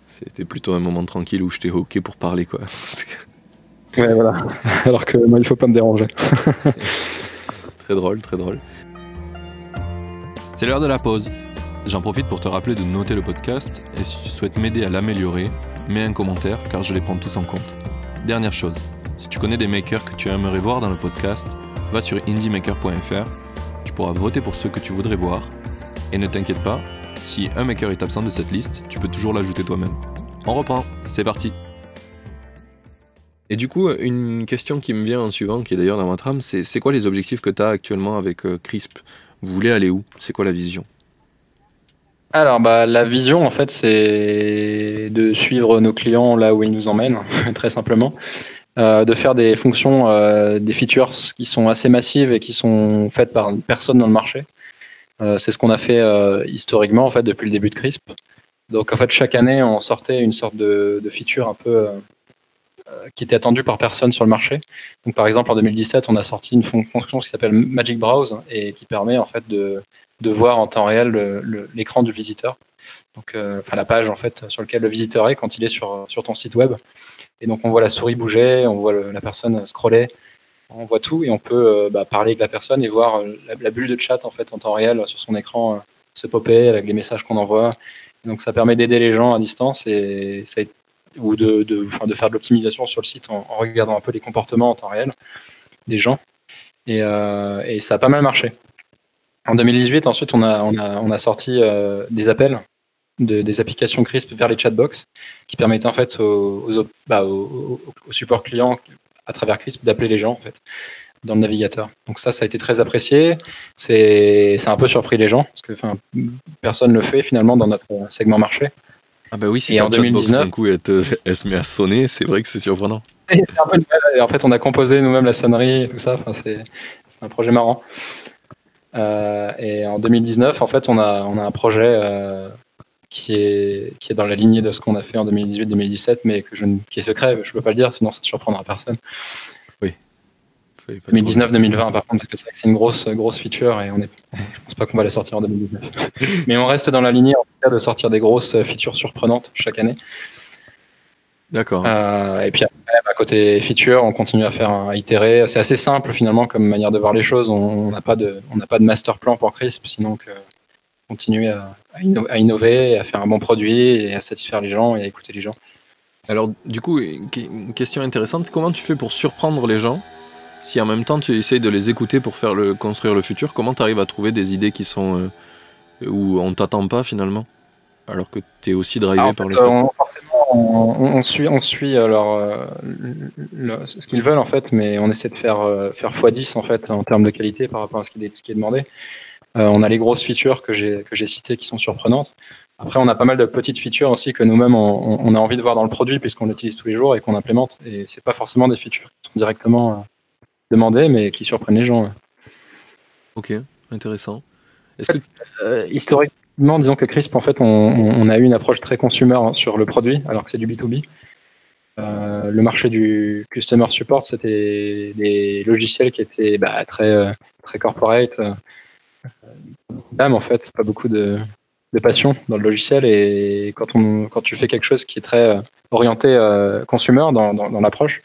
c'était plutôt un moment tranquille où j'étais OK pour parler. Quoi. ouais, voilà. Alors que moi, il faut pas me déranger. très drôle, très drôle. C'est l'heure de la pause. J'en profite pour te rappeler de noter le podcast et si tu souhaites m'aider à l'améliorer, mets un commentaire car je les prends tous en compte. Dernière chose, si tu connais des makers que tu aimerais voir dans le podcast, va sur indiemaker.fr, tu pourras voter pour ceux que tu voudrais voir. Et ne t'inquiète pas, si un maker est absent de cette liste, tu peux toujours l'ajouter toi-même. On reprend, c'est parti. Et du coup, une question qui me vient en suivant, qui est d'ailleurs dans ma trame, c'est c'est quoi les objectifs que tu as actuellement avec euh, Crisp? Vous voulez aller où? C'est quoi la vision? Alors, bah, la vision, en fait, c'est de suivre nos clients là où ils nous emmènent, très simplement. Euh, de faire des fonctions, euh, des features qui sont assez massives et qui sont faites par personne dans le marché. Euh, c'est ce qu'on a fait historiquement, en fait, depuis le début de Crisp. Donc, en fait, chaque année, on sortait une sorte de, de feature un peu qui était attendue par personne sur le marché. Donc, par exemple, en 2017, on a sorti une fon- fonction qui s'appelle Magic Browse et qui permet en fait de, de voir en temps réel l'écran du visiteur. Donc, euh, enfin, la page en fait sur laquelle le visiteur est quand il est sur, sur ton site web. Et donc, on voit la souris bouger, on voit la personne scroller, on voit tout et on peut euh, bah, parler avec la personne et voir euh, la, bulle de chat en fait en temps réel sur son écran se popper avec les messages qu'on envoie. Donc, ça permet d'aider les gens à distance et ou de, enfin, de faire de l'optimisation sur le site en, regardant un peu les comportements en temps réel des gens. Et ça a pas mal marché. En 2018, ensuite, on a, on a, on a sorti euh, des appels, de, des applications CRISP vers les chatbox, qui permettaient en fait aux, bah, aux, aux- aux supports clients à travers CRISP d'appeler les gens en fait dans le navigateur. Donc ça, ça a été très apprécié. C'est un peu surpris les gens parce que enfin, personne ne le fait finalement dans notre segment marché. Ah bah oui, si Et en un chatbox 2019 d'un coup elle, te- elle se met à sonner, c'est vrai que c'est surprenant. Et peu en fait, on a composé nous-mêmes la sonnerie et tout ça. Enfin, c'est un projet marrant. Euh, et en 2019, en fait, on a, on a un projet euh, qui, est, qui est dans la lignée de ce qu'on a fait en 2018-2017, mais que je, qui est secret. Je ne peux pas le dire, sinon ça ne surprendra personne. Trop- 2019-2020, par contre, parce que c'est vrai que c'est une grosse, grosse feature et on est, je pense pas qu'on va la sortir en 2019. Mais on reste dans la lignée, en tout cas, de sortir des grosses features surprenantes chaque année. D'accord. Euh, et puis après, à côté feature, on continue à faire à itérer. C'est assez simple finalement comme manière de voir les choses. On n'a pas de, on n'a pas de master plan pour Crisp, sinon que continuer à, à inno- à innover, à faire un bon produit et à satisfaire les gens et à écouter les gens. Alors, du coup, une que- une question intéressante, comment tu fais pour surprendre les gens si en même temps tu essayes de les écouter pour faire le, construire le futur? Comment tu arrives à trouver des idées qui sont euh, où on t'attend pas finalement alors que tu es aussi drivé Alors, en par fait, le fait on- on, suit, on suit euh, leur, euh, le- ce qu'ils veulent en fait, mais on essaie de faire euh, faire x10 en fait en termes de qualité par rapport à ce qui est, ce qui est demandé. Euh, on a les grosses features que j'ai que j'ai citées qui sont surprenantes. Après, on a pas mal de petites features aussi que nous-mêmes on, on a envie de voir dans le produit puisqu'on l'utilise tous les jours et qu'on implémente. Et c'est pas forcément des features qui sont directement demandées, mais qui surprennent les gens. Ok, intéressant. Est-ce que Euh, historiquement, disons que Crisp, en fait, on, a eu une approche très consumer sur le produit, alors que c'est du B2B. Euh, le marché du customer support, c'était des logiciels qui étaient bah, très, euh, très corporate, euh, d'âme en fait, pas beaucoup de, de passion dans le logiciel. Et quand, on, quand tu fais quelque chose qui est très orienté euh, consumer dans, dans, dans l'approche,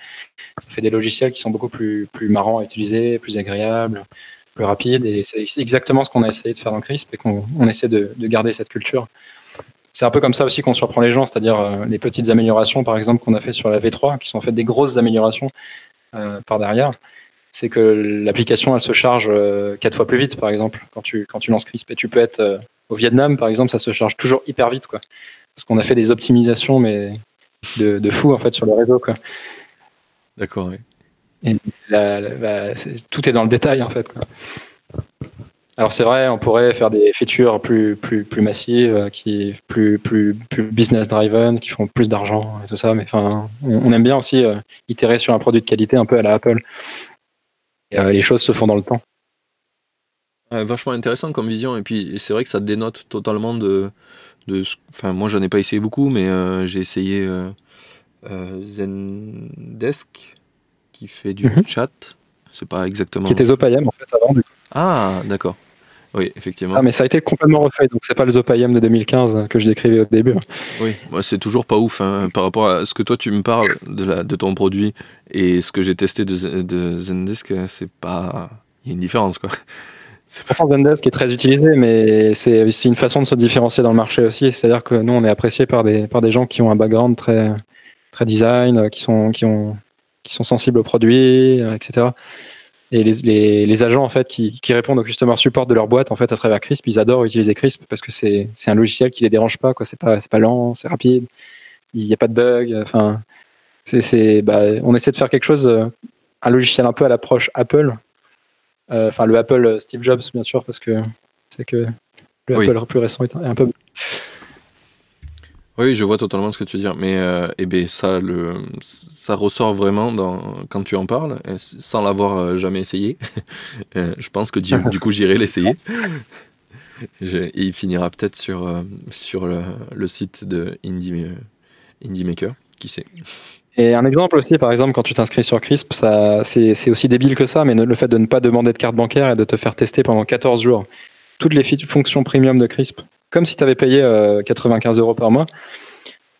ça fait des logiciels qui sont beaucoup plus, plus marrants à utiliser, plus agréables, plus rapides. Et c'est exactement ce qu'on a essayé de faire dans Crisp et qu'on on essaie de, de garder cette culture. C'est un peu comme ça aussi qu'on surprend les gens, c'est-à-dire euh, les petites améliorations, par exemple, qu'on a fait sur la V3, qui sont en fait des grosses améliorations euh, par derrière. C'est que l'application, elle se charge euh, quatre fois plus vite, par exemple, quand tu, quand tu lances Crisp. Et tu peux être au Vietnam, par exemple, ça se charge toujours hyper vite, quoi. Parce qu'on a fait des optimisations, mais de, de fou, en fait, sur le réseau, quoi. D'accord, bah, tout est dans le détail en fait. Alors c'est vrai, on pourrait faire des features plus plus plus massives, qui plus plus plus business driven, qui font plus d'argent et tout ça. Mais enfin, on, aime bien aussi euh, itérer sur un produit de qualité un peu à la Apple. Euh, les choses se font dans le temps. Vachement intéressant comme vision et puis c'est vrai que ça dénote totalement de, de enfin moi j'en ai pas essayé beaucoup mais euh, j'ai essayé Zendesk qui fait du Mhm. chat c'est pas exactement Qui était Zopayem en fait avant. du coup. ah d'accord oui effectivement Ah, mais ça a été complètement refait, donc c'est pas le Zopayem de 2015 que je décrivais au début. oui moi c'est toujours pas ouf hein, par rapport à ce que toi tu me parles de la de ton produit et ce que j'ai testé de, Zendesk euh, c'est pas il y a une différence quoi C'est pourtant Zendesk est très utilisé, mais c'est une façon de se différencier dans le marché aussi. C'est-à-dire que nous, on est apprécié par des, par des gens qui ont un background très, très design, qui sont, qui, ont, qui sont sensibles aux produits, etc. Et les, les, les, agents en fait qui, qui, répondent au customer support de leur boîte en fait à travers Crisp, ils adorent utiliser Crisp parce que c'est un logiciel qui les dérange pas quoi. C'est pas c'est pas lent, c'est rapide, il n'y a pas de bug. Enfin, c'est bah, on essaie de faire quelque chose, un logiciel un peu à l'approche Apple. Euh, enfin le Apple Steve Jobs bien sûr parce que c'est que le Apple plus récent est un peu oui, je vois totalement ce que tu veux dire, mais euh, eh ben, ça, le, ça ressort vraiment quand tu en parles, sans l'avoir euh, jamais essayé. Euh, je pense que du, coup, j'irai l'essayer. il finira peut-être sur, sur le, le, site de Indie, Indie Maker, qui sait. Et un exemple aussi, par exemple, quand tu t'inscris sur Crisp, c'est aussi débile que ça, mais le fait de ne pas demander de carte bancaire et de te faire tester pendant 14 jours toutes les fonctions premium de Crisp comme si tu avais payé 95 euh, euros par mois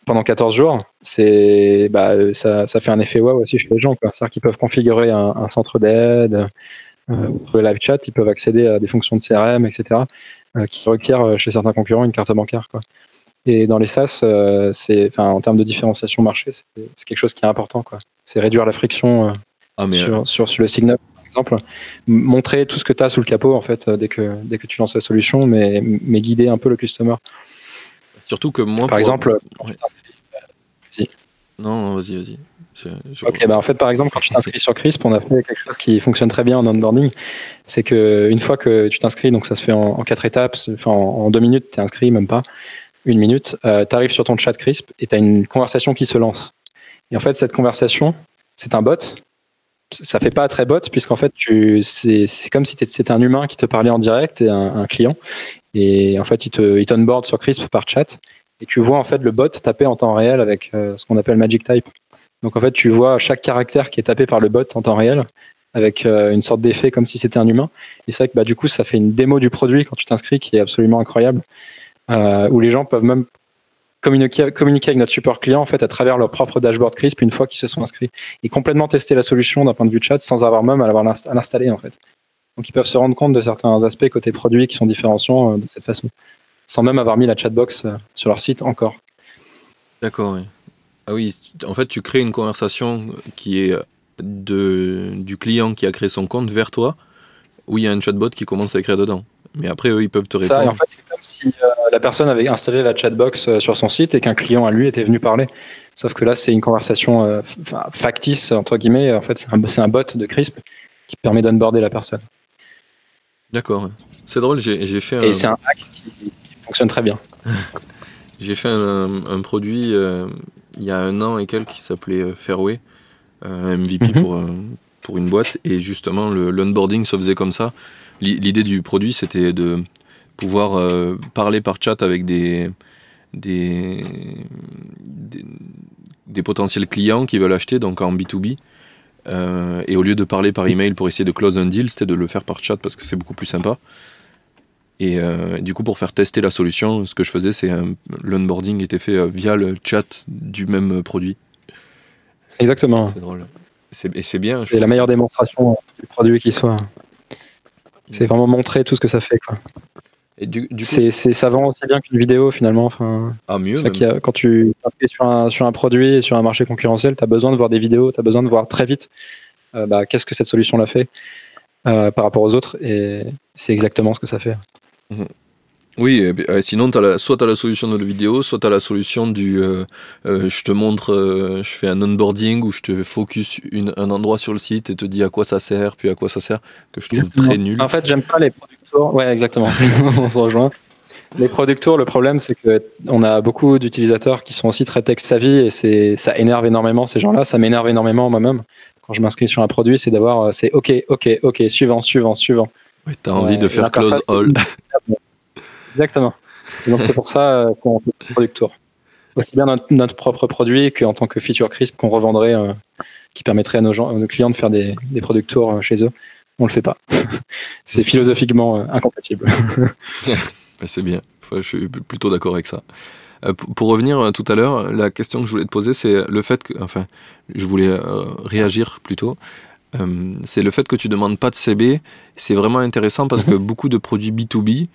pendant 14 jours, c'est bah, euh, ça, ça, fait un effet wow aussi chez les gens. C'est-à-dire qu'ils peuvent configurer un, centre d'aide, euh, le live chat, ils peuvent accéder à des fonctions de CRM, etc., qui requièrent chez certains concurrents une carte bancaire. Quoi. Et dans les SaaS, c'est, en termes de différenciation marché, c'est, quelque chose qui est important. C'est réduire la friction ah, sur, sur, sur, le signal exemple, montrer tout ce que tu as sous le capot en fait euh, dès que dès que tu lances la solution, mais mais guider un peu le customer. Surtout que moi, par exemple, non, vas-y, vas-y. Ok, bah en fait, par exemple, quand tu t'inscris sur Crisp, on a fait quelque chose qui fonctionne très bien en onboarding. C'est que une fois que tu t'inscris, donc ça se fait en, quatre étapes, enfin en, deux minutes, tu es inscrit, même pas une minute, euh, tu arrives sur ton chat Crisp et tu as une conversation qui se lance. Et en fait, cette conversation, c'est un bot ça fait pas très bot puisqu'en fait c'est comme si c'était un humain qui te parlait en direct et un, client et en fait il te il sur Crisp par chat et tu vois en fait le bot taper en temps réel avec euh, ce qu'on appelle Magic Type. Donc en fait tu vois chaque caractère qui est tapé par le bot en temps réel avec euh, une sorte d'effet comme si c'était un humain. Et c'est vrai que bah, du coup ça fait une démo du produit quand tu t'inscris qui est absolument incroyable euh, où les gens peuvent même communiquer, avec notre support client en fait à travers leur propre dashboard CRISP une fois qu'ils se sont inscrits et complètement tester la solution d'un point de vue chat sans avoir même à l'avoir installé en fait. Donc ils peuvent se rendre compte de certains aspects côté produit qui sont différenciants euh, de cette façon, sans même avoir mis la chatbox euh, sur leur site encore. D'accord. Oui. Ah oui, en fait tu crées une conversation qui est de, du client qui a créé son compte vers toi, où il y a un chatbot qui commence à écrire dedans. Mais après, eux, ils peuvent te répondre. Ça, en fait, c'est comme si euh, la personne avait installé la chatbox euh, sur son site et qu'un client à lui était venu parler. Sauf que là, c'est une conversation euh, factice, entre guillemets. En fait, c'est un, un, bot de CRISP qui permet d'onboarder la personne. D'accord. C'est drôle, j'ai fait un... Et c'est un hack qui, fonctionne très bien. j'ai fait un, produit il y a un an et quelques qui s'appelait Fairway, MVP mhm. pour, pour une boîte. Et justement, l'onboarding se faisait comme ça. L'idée du produit, c'était de pouvoir euh, parler par chat avec des, des, des, potentiels clients qui veulent acheter, donc en B2B. Euh, et au lieu de parler par email pour essayer de close un deal, c'était de le faire par chat parce que c'est beaucoup plus sympa. Et euh, du coup, pour faire tester la solution, ce que je faisais, c'est l'onboarding était fait via le chat du même produit. Exactement. C'est drôle. Et c'est bien. C'est la meilleure démonstration du produit qui soit. C'est vraiment montrer tout ce que ça fait. Quoi. Et du, c'est, ça vend aussi bien qu'une vidéo finalement. Enfin, ah, mieux. quand tu t'inscris sur un, sur un produit et sur un marché concurrentiel, tu as besoin de voir des vidéos, tu as besoin de voir très vite euh, bah, qu'est-ce que cette solution l'a fait euh, par rapport aux autres. Et c'est exactement ce que ça fait. Mhm. Oui, euh, sinon, as soit tu as la solution de la vidéo, soit tu as la solution du je te montre, je fais un onboarding où je te focus une, un endroit sur le site et te dis à quoi ça sert, puis à quoi ça sert, que je trouve très nul. En fait, j'aime pas les producteurs. Ouais, exactement. On se rejoint. Les producteurs, le problème, c'est qu'on a beaucoup d'utilisateurs qui sont aussi très tech-savvy et ça énerve énormément ces gens-là. Ça m'énerve énormément moi-même. Quand je m'inscris sur un produit, c'est d'avoir, c'est OK, OK, OK, suivant, suivant, suivant. Ouais, tu as envie de faire close all. Exactement. donc c'est pour ça euh, qu'on fait product tour. Aussi bien notre, propre produit qu'en tant que feature crisp qu'on revendrait, euh, qui permettrait à nos, gens, nos, clients de faire des, des product tours euh, chez eux. On le fait pas. c'est philosophiquement incompatible. Bah, c'est bien. je suis plutôt d'accord avec ça. pour revenir tout à l'heure, la question que je voulais te poser, c'est le fait que, enfin, je voulais réagir plutôt Euh, c'est le fait que tu demandes pas de CB. C'est vraiment intéressant parce que mhm. beaucoup de produits B2B,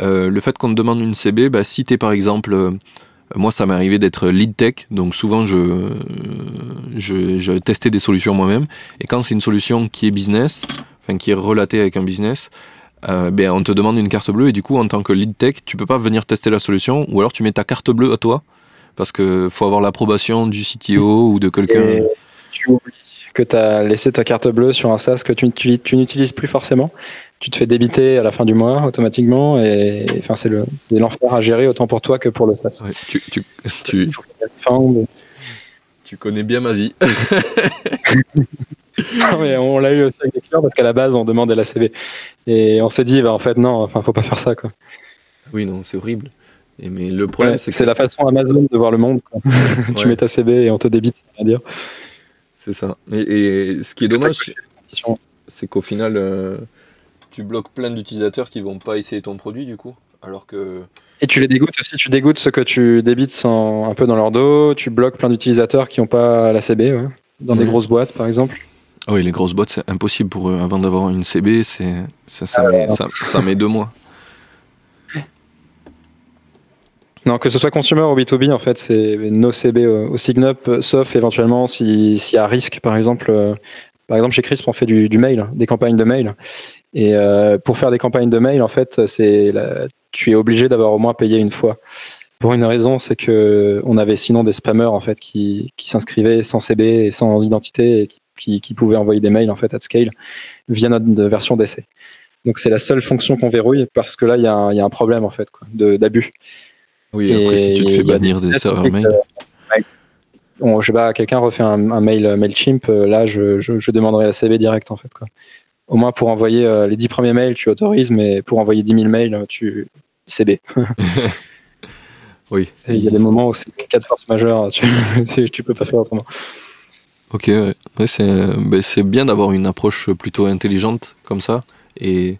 euh, le fait qu'on te demande une CB, bah, si tu es par exemple. Euh, moi, ça m'est arrivé d'être lead tech, donc souvent je, testais des solutions moi-même. Et quand c'est une solution qui est business, enfin qui est relatée avec un business, ben, on te demande une carte bleue et du coup, en tant que lead tech, tu peux pas venir tester la solution ou alors tu mets ta carte bleue à toi parce qu'il faut avoir l'approbation du CTO ou de quelqu'un. Tu oublies que tu as laissé ta carte bleue sur un SaaS que tu, n'utilises plus forcément. Tu te fais débiter à la fin du mois automatiquement et enfin, c'est l'enfer à gérer autant pour toi que pour le SaaS. tu, tu, tu, connais bien ma vie. on l'a eu aussi avec les clients parce qu'à la base on demandait la CV et on s'est dit bah, en fait non, enfin faut pas faire ça quoi. Oui non c'est horrible. Et mais le problème c'est c'est la façon Amazon de voir le monde. tu mets ta CV et on te débite, à dire. C'est ça. Et, ce qui est dommage, c'est qu'au final, euh, tu bloques plein d'utilisateurs qui vont pas essayer ton produit du coup. Alors que... Et tu les dégoûtes aussi, tu dégoûtes ceux que tu débites un peu dans leur dos, tu bloques plein d'utilisateurs qui n'ont pas la CB, dans des grosses boîtes par exemple. Ah oui, les grosses boîtes, c'est impossible pour eux. Avant d'avoir une CB, c'est ça, ça, ah met, ça, met deux mois. Non, que ce soit consumer ou B2B, en fait, c'est no CB au, Signup, sauf éventuellement s'il y a risque, par exemple. Euh, par exemple, chez Crisp, on fait du, mail, des campagnes de mail. Et euh, pour faire des campagnes de mail, en fait, c'est tu es obligé d'avoir au moins payé une fois. Pour une raison, c'est que on avait sinon des spammers en fait qui, s'inscrivaient sans CB et sans identité et qui, qui, pouvaient envoyer des mails en fait à scale via notre version d'essai. Donc c'est la seule fonction qu'on verrouille parce que là il y, a un problème en fait d'abus. Oui, après, si tu te fais bannir des serveurs mail. Bon, je sais pas, quelqu'un refait un, mail euh, MailChimp, euh, là, je, je, demanderai la CB direct, en fait. Quoi. Au moins, pour envoyer euh, les 10 premiers mails, tu autorises, mais pour envoyer 10 000 mails, tu CB. oui. Il y a des moments où c'est cas de force majeure, tu, tu peux pas faire autrement. Ok, ouais. Ben, c'est bien d'avoir une approche plutôt intelligente comme ça et,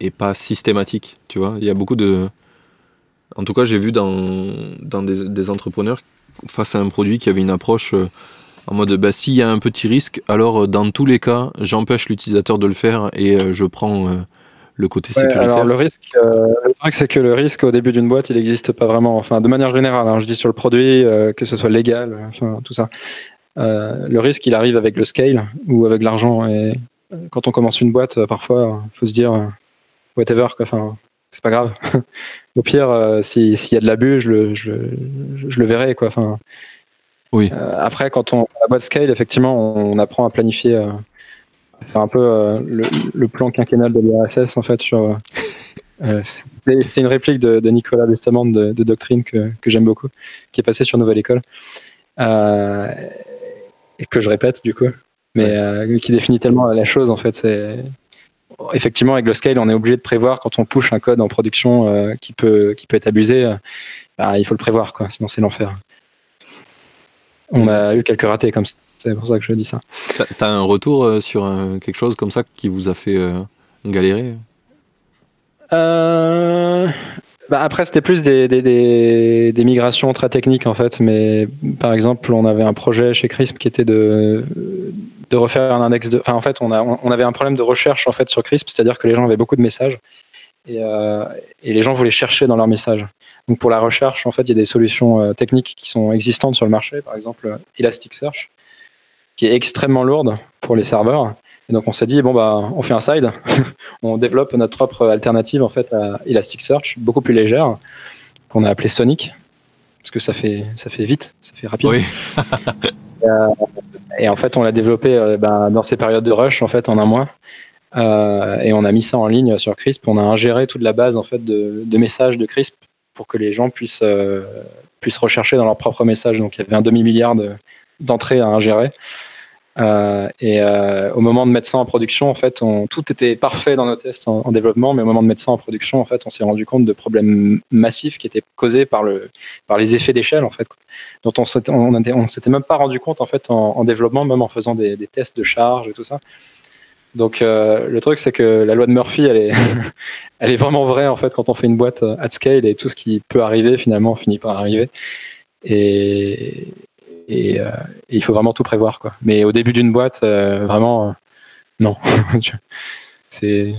et pas systématique, tu vois. Il y a beaucoup de en tout cas, j'ai vu dans, dans des, entrepreneurs face à un produit qui avait une approche euh, en mode bah, s'il y a un petit risque, alors euh, dans tous les cas, j'empêche l'utilisateur de le faire et euh, je prends le côté sécuritaire. Alors le risque, le truc c'est que le risque au début d'une boîte, il n'existe pas vraiment. Enfin, de manière générale, hein, je dis sur le produit, que ce soit légal, enfin, tout ça. le risque, il arrive avec le scale ou avec l'argent. Et quand on commence une boîte, parfois, il faut se dire whatever. Quoi. Enfin, c'est pas grave. Au pire, euh, s'il y a de l'abus, je le, je, je le verrai. Quoi. Enfin, oui. Euh, après, quand on a la boîte scale, effectivement, on, apprend à planifier, euh, à faire un peu le, le, plan quinquennal de l'URSS en fait sur. c'est une réplique de, de Nicolas Bestamante de, de, Doctrine que, que j'aime beaucoup, qui est passé sur Nouvelle École et que je répète du coup, mais qui définit tellement la chose en fait. C'est effectivement, avec le scale, on est obligé de prévoir quand on push un code en production euh, qui, peut, qui peut être abusé, euh, bah, il faut le prévoir, quoi, sinon c'est l'enfer. On a eu quelques ratés comme ça, c'est pour ça que je dis ça. Tu as un retour euh, sur quelque chose comme ça qui vous a fait galérer? Bah après, c'était plus des, des, des, migrations très techniques en fait. Mais par exemple, on avait un projet chez Crisp qui était de, de refaire un index de. Enfin, en fait, on, a, on avait un problème de recherche en fait sur Crisp, c'est-à-dire que les gens avaient beaucoup de messages et, euh, et, les gens voulaient chercher dans leurs messages. Donc pour la recherche, en fait, il y a des solutions euh, techniques qui sont existantes sur le marché, par exemple Elasticsearch, qui est extrêmement lourde pour les serveurs. Et donc on s'est dit bon bah on fait un side, on développe notre propre alternative en fait à Elasticsearch, beaucoup plus légère, qu'on a appelé Sonic, parce que ça fait ça fait vite, ça fait rapide. Oui. Euh, et en fait, on l'a développé euh, ben, dans ces périodes de rush en fait en un mois. Euh, et on a mis ça en ligne sur Crisp. On a ingéré toute la base en fait de, messages de Crisp pour que les gens puissent puissent rechercher dans leurs propres messages. Donc il y avait un demi milliard d'entrées à ingérer. Euh, et euh, au moment de mettre ça en production, en fait, tout était parfait dans nos tests en, développement, mais au moment de mettre ça en production, en fait, on s'est rendu compte de problèmes massifs qui étaient causés par le, par les effets d'échelle, en fait, dont on s'était, on, s'était même pas rendu compte en fait en, développement, même en faisant des, tests de charge et tout ça. Donc euh, le truc, c'est que la loi de Murphy, elle est, elle est vraiment vraie en fait quand on fait une boîte at scale et tout ce qui peut arriver finalement finit par arriver. Et, et, il faut vraiment tout prévoir. Quoi. Mais au début d'une boîte, vraiment, non. c'est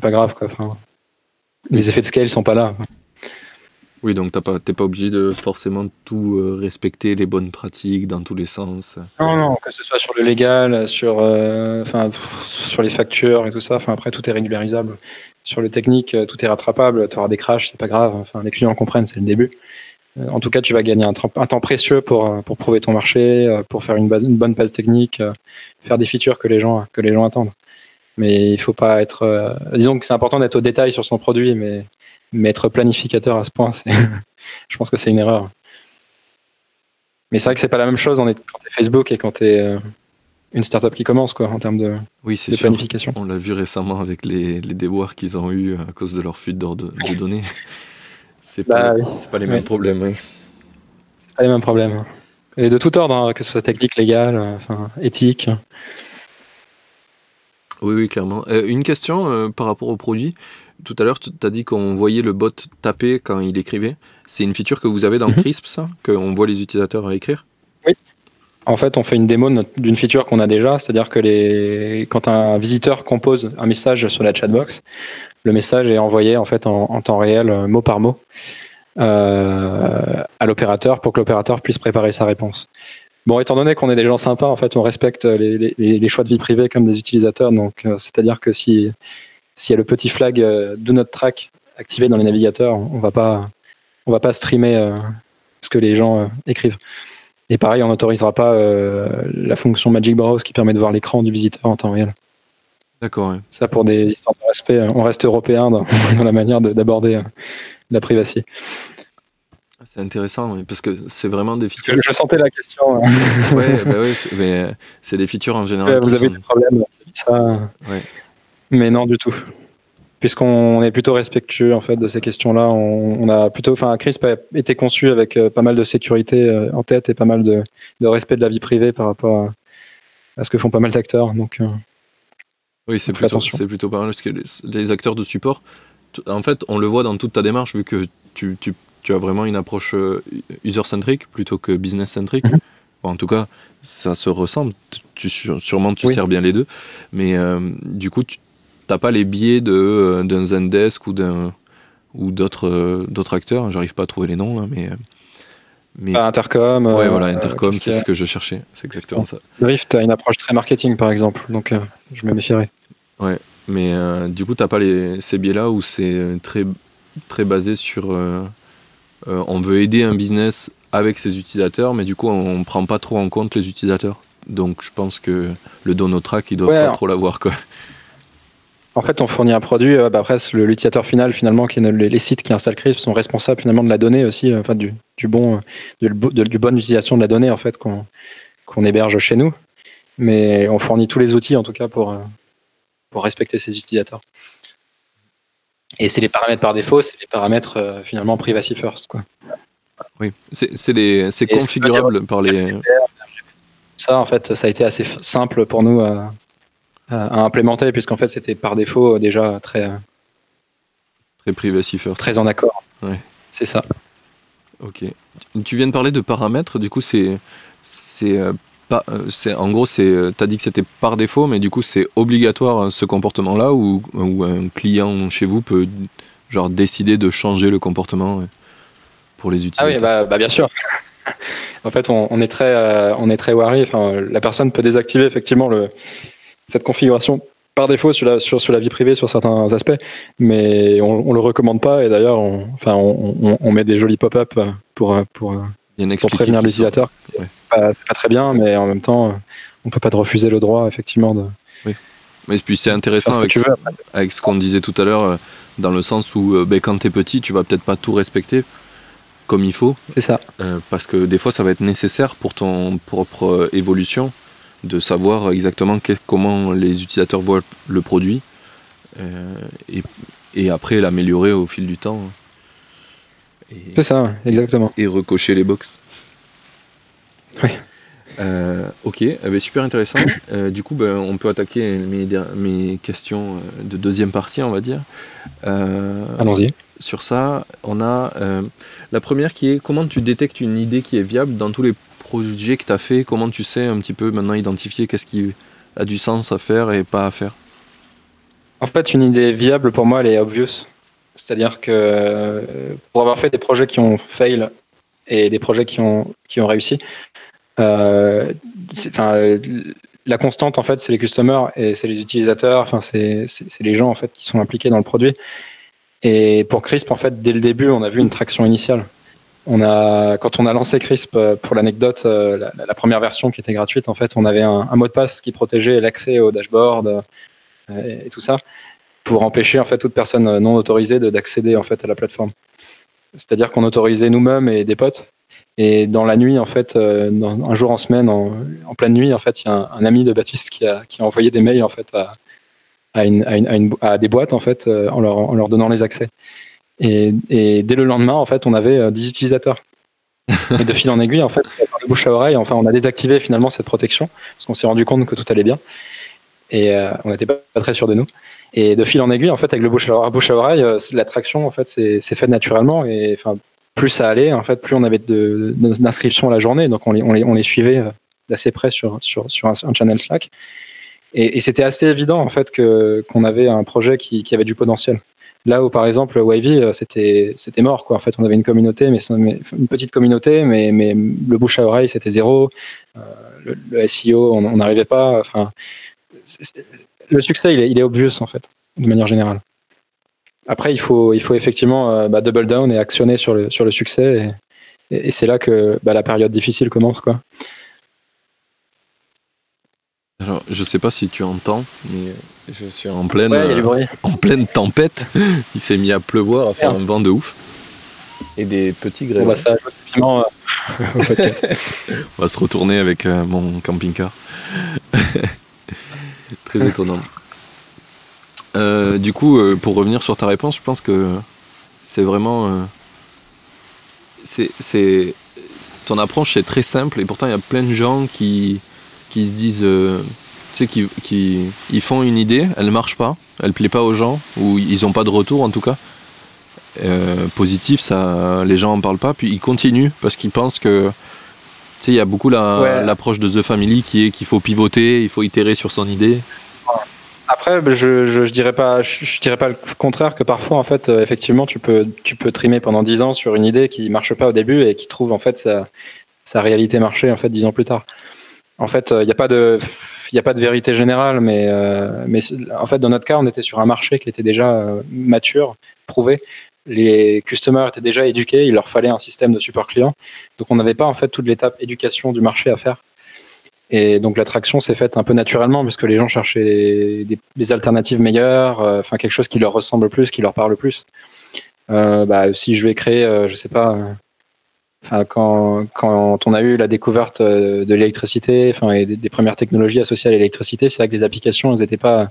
pas grave. Quoi. Enfin, les effets de scale sont pas là. Oui, donc tu n'es pas obligé de forcément tout euh, respecter, les bonnes pratiques dans tous les sens. Non, non, que ce soit sur le légal, sur, euh, sur les factures et tout ça. Après, tout est régularisable. Sur le technique, euh, tout est rattrapable. Tu auras des crashs, c'est pas grave. Enfin, les clients comprennent, c'est le début. En tout cas, tu vas gagner un, temps précieux pour, pour prouver ton marché, pour faire une bonne base technique, faire des features que les gens, que les gens attendent. Mais il faut pas être. disons que c'est important d'être au détail sur son produit, mais mais être planificateur à ce point, je pense que c'est une erreur. Mais c'est vrai que c'est pas la même chose quand tu es Facebook et quand tu es euh, une startup qui commence, quoi, en termes de, oui, de planification. On l'a vu récemment avec les, les déboires qu'ils ont eu à cause de leur fuite de, de données. C'est pas, bah pas les mêmes problèmes. Oui. Pas les mêmes problèmes. Et de tout ordre, hein, que ce soit technique, légal, euh, enfin, éthique. Oui, oui, clairement. Euh, une question par rapport au produit. Tout à l'heure, tu as dit qu'on voyait le bot taper quand il écrivait. C'est une feature que vous avez dans mhm. Crisp, ça? Qu'on voit les utilisateurs écrire? Oui. En fait, on fait une démo d'une feature qu'on a déjà, c'est-à-dire que les... quand un visiteur compose un message sur la chatbox, le message est envoyé en fait en, temps réel, euh, mot par mot, euh, à l'opérateur pour que l'opérateur puisse préparer sa réponse. Bon, étant donné qu'on est des gens sympas, en fait, on respecte les, les choix de vie privée comme des utilisateurs. Donc, euh, c'est-à-dire que si s'il y a le petit flag euh, Do Not Track activé dans les navigateurs, on va pas, on va pas streamer euh, ce que les gens euh, écrivent. Et pareil, on n'autorisera pas la fonction Magic Browse qui permet de voir l'écran du visiteur en temps réel. D'accord. Ça, pour des histoires de respect, on reste européen dans, la manière d'aborder la privacité. C'est intéressant, parce que c'est vraiment des features. Je, sentais la question. Oui, bah mais c'est des features en général. vous avez des problèmes, ça. Ouais. Mais non, du tout. Puisqu'on est plutôt respectueux en fait de ces questions-là, on, a plutôt, enfin, CRISP a été conçu avec euh, pas mal de sécurité euh, en tête et pas mal de, respect de la vie privée par rapport à, ce que font pas mal d'acteurs. Donc, euh, oui, c'est plutôt, c'est plutôt pas mal parce que les, acteurs de support, en fait, on le voit dans toute ta démarche vu que tu, as vraiment une approche user-centric plutôt que business-centric. Mhm. en tout cas, ça se ressemble. Tu, sûrement, tu sers bien les deux. Mais du coup, tu t'as pas les biais de euh, d'un Zendesk ou d'un ou d'autres euh, d'autres acteurs. J'arrive pas à trouver les noms là, mais mais Intercom. Ouais, voilà, euh, Intercom, c'est ce que je cherchais. C'est exactement ça. Drift a une approche très marketing, par exemple, donc je me méfierais. Ouais, mais du coup, t'as pas les, ces biais-là où c'est très, très basé sur. on veut aider un business avec ses utilisateurs, mais du coup, on prend pas trop en compte les utilisateurs. Donc, je pense que le Donotrack, ils doivent pas trop l'avoir, quoi. En fait, on fournit un produit. Euh, bah, après, l'utilisateur final, finalement, qui est les, sites qui installent Crisp sont responsables finalement de la donnée aussi, euh, enfin du, bon, de, du bonne utilisation de la donnée en fait qu'on héberge chez nous. Mais on fournit tous les outils en tout cas pour euh, pour respecter ces utilisateurs. Et c'est les paramètres par défaut, c'est les paramètres finalement privacy first quoi. Oui, c'est configurable par les. Ça, en fait, ça a été assez simple pour nous à implémenter, puisqu'en fait c'était par défaut déjà très très privacy très en accord. Ouais. C'est ça. Ok. Tu viens de parler de paramètres, du coup c'est c'est euh, pas euh, c'est en gros c'est euh, t'as dit que c'était par défaut, mais du coup c'est obligatoire ce comportement-là ou, ou un client chez vous peut genre décider de changer le comportement pour les utilisateurs. Ah oui, bah, bah bien sûr. en fait, on, on, est très, on est très wary. Enfin, la personne peut désactiver effectivement le, cette configuration par défaut sur la, sur, sur la vie privée sur certains aspects, mais on, ne le recommande pas. Et d'ailleurs, on, enfin, on, on, met des jolis pop-up pour, pour, pour prévenir l'utilisateur. Ouais. C'est pas, pas, très bien, mais en même temps, on peut pas te refuser le droit, effectivement. De, oui. Mais puis c'est intéressant avec, ce, avec ce qu'on disait tout à l'heure, euh, dans le sens où euh, ben, quand tu es petit, tu vas peut-être pas tout respecter comme il faut. C'est ça. Euh, parce que des fois, ça va être nécessaire pour ton propre évolution de savoir exactement comment les utilisateurs voient le produit euh, et, après l'améliorer au fil du temps. C'est ça, exactement. Et recocher les box. Oui. Euh, ok, eh ben, super intéressant. Euh, du coup, ben, on peut attaquer mes, mes, questions de deuxième partie, on va dire. Allons-y. Sur ça, on a la première qui est comment tu détectes une idée qui est viable dans tous les projet que tu as fait, comment tu sais un petit peu maintenant identifier qu'est-ce qui a du sens à faire et pas à faire? En fait, une idée viable pour moi, elle est obvious. C'est-à-dire que pour avoir fait des projets qui ont fail et des projets qui ont, qui ont réussi, euh, la constante, en fait, c'est les customers et c'est les utilisateurs, enfin, c'est les gens, en fait, qui sont impliqués dans le produit. Et pour Crisp, en fait, dès le début, on a vu une traction initiale. Quand on a lancé Crisp, euh, pour l'anecdote, euh, la, première version qui était gratuite, en fait, on avait un, mot de passe qui protégeait l'accès au dashboard et, tout ça, pour empêcher en fait toute personne non autorisée d'accéder en fait à la plateforme. C'est-à-dire qu'on autorisait nous-mêmes et des potes et dans la nuit, en fait, euh, un jour en semaine, en, pleine nuit, en fait, il y a un, ami de Baptiste qui a, envoyé des mails en fait à, des boîtes en fait, euh, en leur donnant les accès. Et, et, dès le lendemain, en fait, on avait 10 euh, utilisateurs. et de fil en aiguille, en fait, de bouche à oreille, enfin, on a désactivé finalement cette protection parce qu'on s'est rendu compte que tout allait bien et on n'était pas, très sûr de nous. Et de fil en aiguille, en fait, avec le bouche à, bouche à oreille, l'attraction, en fait, c'est fait naturellement et enfin plus ça allait, en fait, plus on avait d'inscriptions à la journée. Donc on les, on les, on les suivait euh, d'assez près sur, sur, sur un, channel Slack. Et, c'était assez évident en fait qu'on avait un projet qui, qui, avait du potentiel. Là où par exemple Wavy euh, c'était c'était mort quoi. En fait on avait une communauté mais une petite communauté mais mais le bouche à oreille c'était zéro. Euh, le, SEO on n'arrivait pas. Enfin le succès il est, il est obvious en fait de manière générale. Après, il faut, il faut effectivement euh, bah, double down et actionner sur le, sur le succès. Et, c'est là que bah, la période difficile commence. Quoi. Alors, je sais pas si tu entends, mais je suis en pleine, en pleine tempête. Il s'est mis à pleuvoir, à faire un vent de ouf. Et des petits grès. Bah, ça euh, On va se retourner avec euh, mon camping-car. Très étonnant. Euh, du coup, euh, pour revenir sur ta réponse, je pense que c'est vraiment. Euh, c'est, ton approche est très simple et pourtant il y a plein de gens qui, qui se disent. Tu sais, qui, qui ils font une idée, elle ne marche pas, elle ne plaît pas aux gens, ou ils n'ont pas de retour en tout cas. positif, ça, les gens en parlent pas, puis ils continuent parce qu'ils pensent que. Tu sais, il y a beaucoup l'approche de The Family qui est qu'il faut pivoter, il faut itérer sur son idée. Après, je, je, dirais pas, je, dirais pas le contraire que parfois, en fait, euh, effectivement, tu peux, tu peux trimer pendant 10 ans sur une idée qui marche pas au début et qui trouve en fait sa, sa réalité marché en fait 10 ans plus tard. En fait, il euh, n'y a pas de, il a pas de vérité générale, mais, euh, en fait, dans notre cas, on était sur un marché qui était déjà mature, prouvé. Les customers étaient déjà éduqués, il leur fallait un système de support client. Donc, on n'avait pas en fait toute l'étape éducation du marché à faire. Et donc l'attraction s'est faite un peu naturellement parce que les gens cherchaient des, alternatives meilleures, euh, enfin quelque chose qui leur ressemble plus, qui leur parle plus. Euh, bah, si je vais créer, euh, je sais pas, enfin quand, quand on a eu la découverte de l'électricité, enfin et des, premières technologies associées à l'électricité, c'est vrai que les applications elles n'étaient pas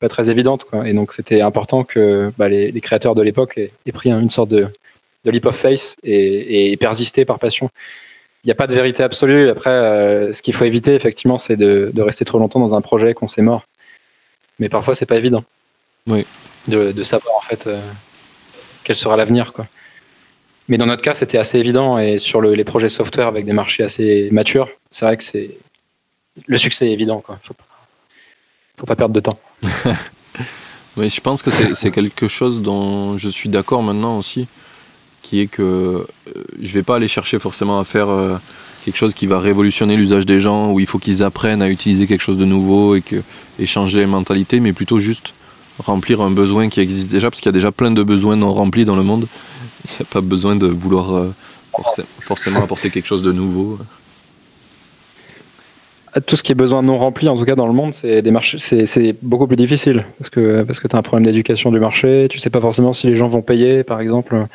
pas très évidentes quoi. Et donc c'était important que bah, les, créateurs de l'époque aient, pris une sorte de, de leap of faith et, et persister par passion il n'y a pas de vérité absolue. Après, euh, ce qu'il faut éviter, effectivement, c'est de, rester trop longtemps dans un projet qu'on sait mort. Mais parfois, c'est pas évident. Oui. De, savoir, en fait, euh, quel sera l'avenir, quoi. Mais dans notre cas, c'était assez évident. Et sur les projets software avec des marchés assez matures, c'est vrai que c'est le succès est évident. Faut pas, faut pas perdre de temps. oui, je pense que c'est quelque chose dont je suis d'accord maintenant aussi qui est que euh, je vais pas aller chercher forcément à faire euh, quelque chose qui va révolutionner l'usage des gens, où il faut qu'ils apprennent à utiliser quelque chose de nouveau et changer les mentalités, mais plutôt juste remplir un besoin qui existe déjà, parce qu'il y a déjà plein de besoins non remplis dans le monde. Il n'y a pas besoin de vouloir euh, forcément apporter quelque chose de nouveau. Tout ce qui est besoin non rempli, en tout cas dans le monde, c'est des marchés, c'est beaucoup plus difficile parce que parce que tu as un problème d'éducation du marché, tu sais pas forcément si les gens vont payer, par exemple.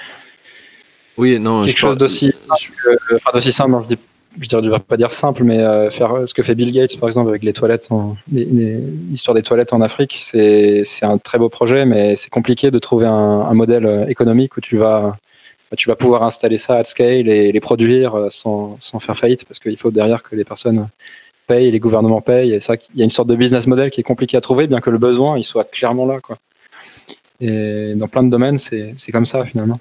Oui, non, quelque chose d'aussi simple, simple, je, dis, je ne vais pas dire simple, mais euh, faire ce que fait Bill Gates, par exemple, avec les toilettes, l'histoire des toilettes en Afrique, c'est un très beau projet, mais c'est compliqué de trouver un, modèle euh, économique où tu vas, pouvoir installer ça à scale et les produire euh, sans, sans faire faillite, parce qu'il faut derrière que les personnes payent, les gouvernements payent, il y a une sorte de business model qui est compliqué à trouver, bien que le besoin il soit clairement là, quoi. Et dans plein de domaines, c'est comme ça finalement.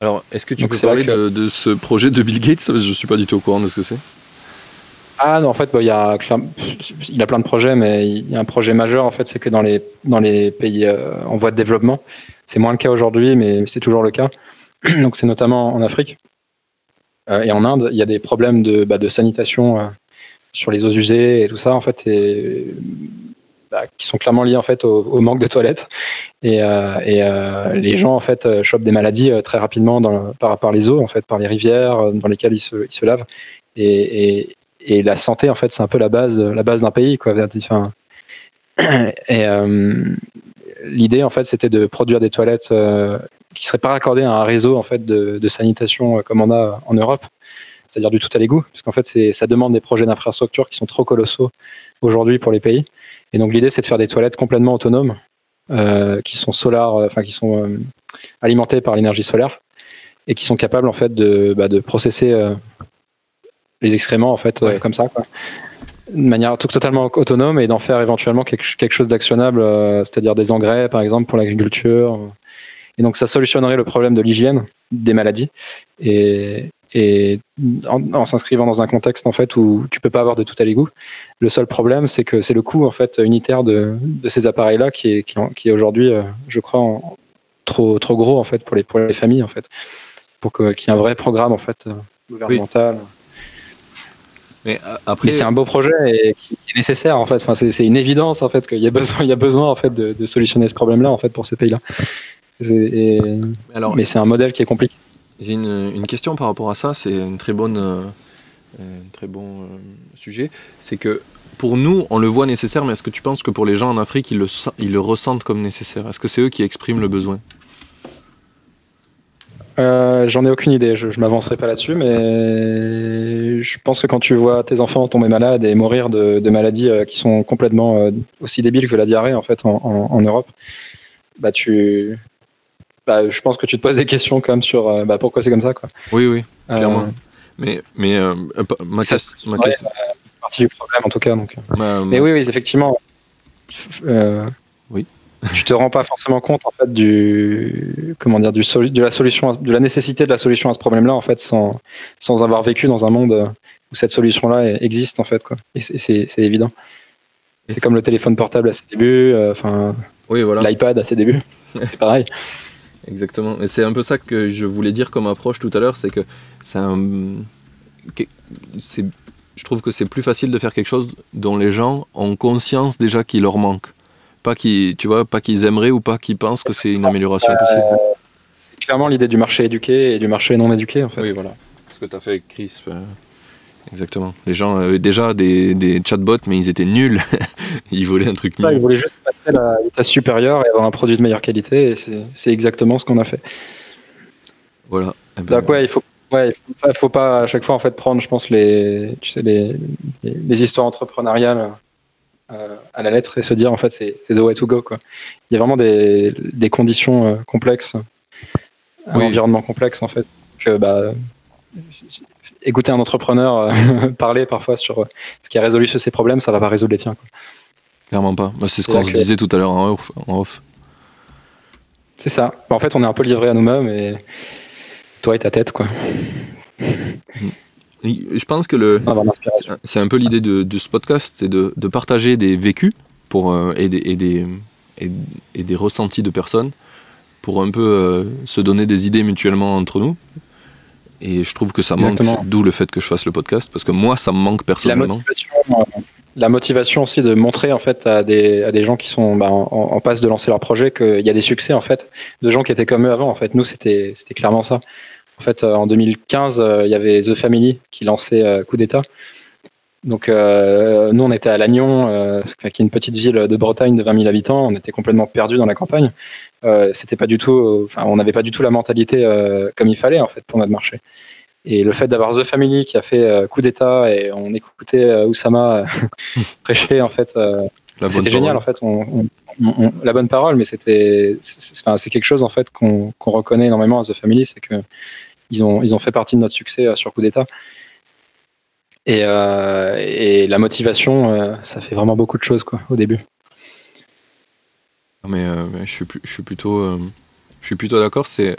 Alors, est-ce que tu peux parler de, ce projet de Bill Gates? Je ne suis pas du tout au courant de ce que c'est. Ah non, en fait, bah, il, y a, il a plein de projets, mais il y a un projet majeur, en fait, c'est que dans les, dans les pays en voie de développement, c'est moins le cas aujourd'hui, mais c'est toujours le cas. Donc c'est notamment en Afrique et en Inde, il y a des problèmes de, bah, de sanitation sur les eaux usées et tout ça, en fait, et, bah, qui sont clairement liés en fait au, manque de toilettes. Et, euh, euh, les gens en fait euh, chopent des maladies très rapidement par, les eaux, en fait, par les rivières dans lesquelles ils se, lavent. Et, la santé, en fait, c'est un peu la base, la base d'un pays, quoi. Enfin, et l'idée, en fait, c'était de produire des toilettes qui seraient pas raccordées à un réseau en fait de, sanitation comme on a en Europe c'est-à-dire du tout à l'égout, parce qu'en fait, ça demande des projets d'infrastructure qui sont trop colossaux aujourd'hui pour les pays. Et donc l'idée, c'est de faire des toilettes complètement autonomes, euh, qui sont solaires, euh, enfin qui sont euh, alimentées par l'énergie solaire et qui sont capables en fait de, bah, de processer les excréments en fait comme ça, quoi. de manière totalement autonome et d'en faire éventuellement quelque, quelque chose d'actionnable, c'est-à-dire des engrais par exemple pour l'agriculture. Et donc ça solutionnerait le problème de l'hygiène des maladies et, et en, s'inscrivant dans un contexte en fait où tu peux pas avoir de tout à l'égout. Le seul problème, c'est que c'est le coût en fait unitaire de, de ces appareils-là qui est, qui, est aujourd'hui, euh, je crois, trop trop gros en fait pour les pour les familles en fait, pour qu'il y ait un vrai programme en fait euh, gouvernemental. Mais après, c'est un beau projet et qui est nécessaire en fait. Enfin, c'est une évidence en fait qu'il y a besoin, il y a besoin en fait de, de solutionner ce problème-là en fait pour ces pays-là. mais c'est un modèle qui est compliqué. J'ai une, question par rapport à ça, c'est très bonne, euh, un très bon euh, sujet. C'est que pour nous, on le voit nécessaire, mais est-ce que tu penses que pour les gens en Afrique, ils le, ressentent comme nécessaire? Est-ce que c'est eux qui expriment le besoin? Euh, J'en ai aucune idée, je, je m'avancerai pas là-dessus, mais je pense que quand tu vois tes enfants tomber malades et mourir de, maladies qui sont complètement aussi débiles que la diarrhée en fait en, en Europe, bah tu, bah, je pense que tu te poses des questions quand même sur euh, bah, pourquoi c'est comme ça. Quoi. Oui, oui, euh, clairement. mais mais euh, ma, question. Ma partie du problème en tout cas. Donc. mais oui, oui, effectivement. oui. tu te rends pas forcément compte en fait du comment dire du de la solution de la nécessité de la solution à ce problème-là en fait sans sans avoir vécu dans un monde où cette solution-là existe en fait quoi. Et c'est évident. C'est comme le téléphone portable à ses débuts, enfin oui, voilà. l'iPad à ses débuts. c'est pareil. Exactement. Et c'est un peu ça que je voulais dire comme approche tout à l'heure, c'est que c'est un... Je trouve que c'est plus facile de faire quelque chose dont les gens ont conscience déjà qu'il leur manque. Pas qu'ils, tu vois, pas qu'ils aimeraient ou pas qu'ils pensent que c'est une amélioration possible. c'est clairement l'idée du marché éduqué et du marché non éduqué, en fait. Oui, voilà. Ce que tu as fait avec Chris. Euh, Exactement. Les gens avaient déjà des, des chatbots, mais ils étaient nuls. ils voulaient un truc mieux. ils voulaient juste passer à l'état supérieur et avoir un produit de meilleure qualité. Et c'est exactement ce qu'on a fait. Voilà. Eh ben, Donc, ouais, il faut, ouais, faut, faut, pas à chaque fois en fait prendre, je pense, les, tu sais, les, les, histoires entrepreneuriales euh, à la lettre et se dire en fait c'est the way to go. Quoi. Il y a vraiment des, des conditions euh, complexes, un environnement complexe en fait. Que, bah, écouter un entrepreneur euh, parler parfois sur euh, ce qui a résolu ces problèmes, ça va pas résoudre les tiens. Clairement pas. c'est ce qu'on se disait tout à l'heure en off. C'est ça. En fait, on est un peu livré à nous-mêmes et toi et ta tête, quoi. Je pense que le c'est un peu l'idée de, ce podcast, c'est de, partager des vécus pour, euh, et, des, et, des, et, des, ressentis de personnes pour un peu se donner des idées mutuellement entre nous. Et je trouve que ça manque, d'où le fait que je fasse le podcast, parce que moi, ça me manque personnellement. La motivation, aussi de montrer en fait à des, à des gens qui sont bah, en, passe de lancer leur projet qu'il y a des succès en fait de gens qui étaient comme eux avant. En fait, nous, c'était c'était clairement ça. En fait, euh, en 2015, euh, il y avait The Family qui lançait euh, Coup d'État. Donc, nous, on était à Lannion, qui est une petite ville de Bretagne de 20 000 habitants. On était complètement perdus dans la campagne. C'était pas du tout, enfin, on n'avait pas du tout la mentalité comme il fallait en fait pour notre marché. Et le fait d'avoir The Family qui a fait euh, coup d'État et on écoutait Oussama prêcher en fait, c'était génial en fait. On, la bonne parole, mais c'était, c'est quelque chose en fait qu'on reconnaît énormément à The Family, c'est que ils ont, ils ont fait partie de notre succès sur coup d'État. Et, et, la motivation, ça fait vraiment beaucoup de choses quoi au début. Euh, mais, je, suis, je suis plutôt, euh, je suis plutôt d'accord. C'est,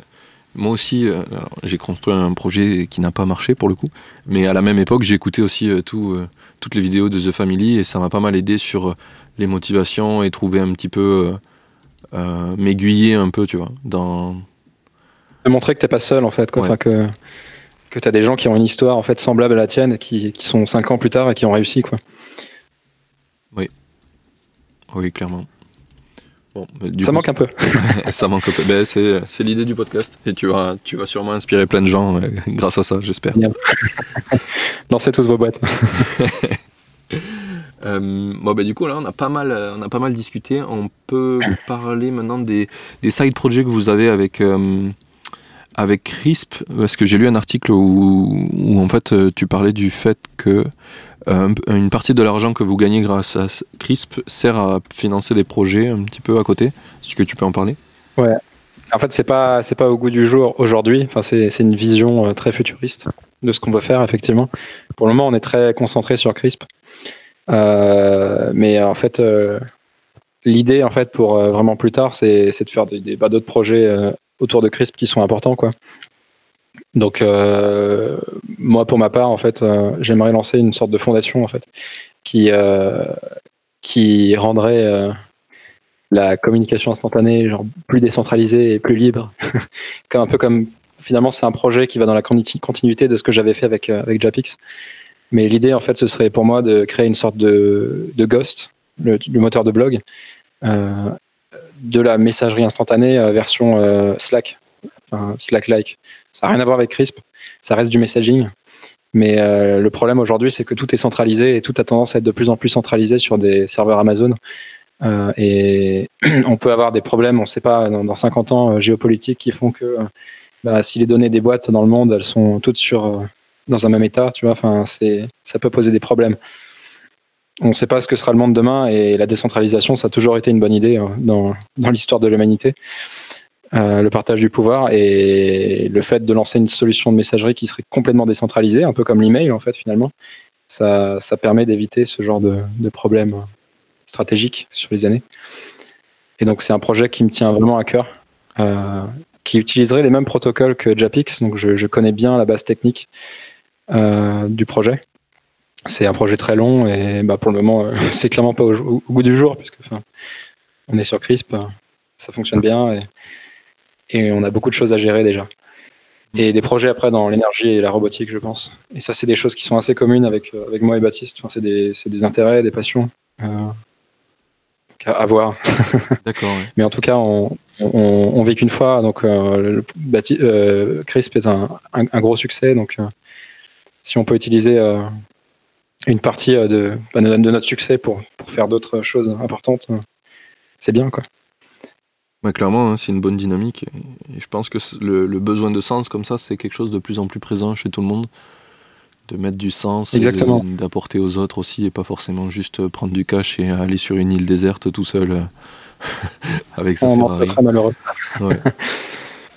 moi aussi, euh, j'ai construit un projet qui n'a pas marché pour le coup, mais à la même époque, j'ai écouté aussi euh, tout, toutes les vidéos de The Family et ça m'a pas mal aidé sur les motivations et trouver un petit peu, m'aiguiller un peu, tu vois, dans. De montrer que t'es pas seul en fait, quoi. Enfin, que que tu as des gens qui ont une histoire en fait semblable à la tienne, qui, qui sont 5 ans plus tard et qui ont réussi, quoi. Oui. Oui, clairement. Bah, ça manque un peu. ça manque un peu. Ben, c'est l'idée du podcast. Et tu vas, tu vas sûrement inspirer plein de gens euh, grâce à ça, j'espère. Lancez tous vos boîtes. Euh, bon, ben, du coup, là, on a, pas mal, on a pas mal discuté. On peut parler maintenant des, des side projects que vous avez avec, euh, avec Crisp. Parce que j'ai lu un article où, en fait, tu parlais du fait que euh, une partie de l'argent que vous gagnez grâce à CRISP sert à financer des projets un petit peu à côté. Est-ce que tu peux en parler? Ouais. En fait, c'est pas pas au goût du jour aujourd'hui. Enfin, c'est une vision euh, très futuriste de ce qu'on veut faire effectivement. Pour le moment, on est très concentré sur CRISP, euh, mais en fait, l'idée en fait pour vraiment plus tard, c'est de faire des, bah, d'autres projets autour de CRISP qui sont importants quoi. Donc euh, moi pour ma part en fait euh, j'aimerais lancer une sorte de fondation en fait qui euh, qui rendrait la communication instantanée genre plus décentralisée et plus libre comme un peu comme finalement c'est un projet qui va dans la continuité de ce que j'avais fait avec avec Japix mais l'idée en fait ce serait pour moi de créer une sorte de, de Ghost le, moteur de blog de la messagerie instantanée version Slack Slack-like. Ça n'a rien à voir avec Crisp, ça reste du messaging. Mais euh, le problème aujourd'hui, c'est que tout est centralisé et tout a tendance à être de plus en plus centralisé sur des serveurs Amazon. Euh, et on peut avoir des problèmes, on ne sait pas, dans, 50 ans euh, géopolitiques qui font que bah, si les données des boîtes dans le monde, elles sont toutes sur, dans un même état, tu vois, ça peut poser des problèmes. On ne sait pas ce que sera le monde demain et la décentralisation, ça a toujours été une bonne idée hein, dans, l'histoire de l'humanité. Euh, le partage du pouvoir et le fait de lancer une solution de messagerie qui serait complètement décentralisée, un peu comme l'email en fait finalement, ça, permet d'éviter ce genre de, problème stratégique sur les années. Et donc c'est un projet qui me tient vraiment à cœur, euh, qui utiliserait les mêmes protocoles que Japix, donc je, je connais bien la base technique euh, du projet. C'est un projet très long et bah, pour le moment c'est clairement pas au, au, goût du jour puisque on est sur CRISP, ça fonctionne bien et et on a beaucoup de choses à gérer déjà. Et des projets après dans l'énergie et la robotique, je pense. Et ça, c'est des choses qui sont assez communes avec, euh, avec moi et Baptiste. Enfin, c'est des, des, intérêts, des passions euh, à, voir. D'accord. Mais en tout cas, on, on, on vit qu'une fois. Donc, euh, euh, Crisp est un, un, gros succès. Donc, euh, si on peut utiliser une partie bah, de, de, notre succès pour, pour faire d'autres choses importantes, c'est bien, quoi clairement, hein, c'est une bonne dynamique. Et, je pense que le, besoin de sens comme ça, c'est quelque chose de plus en plus présent chez tout le monde. De mettre du sens, d'apporter aux autres aussi, et pas forcément juste prendre du cash et aller sur une île déserte tout seul euh, avec sa On Ferrari. Très malheureux.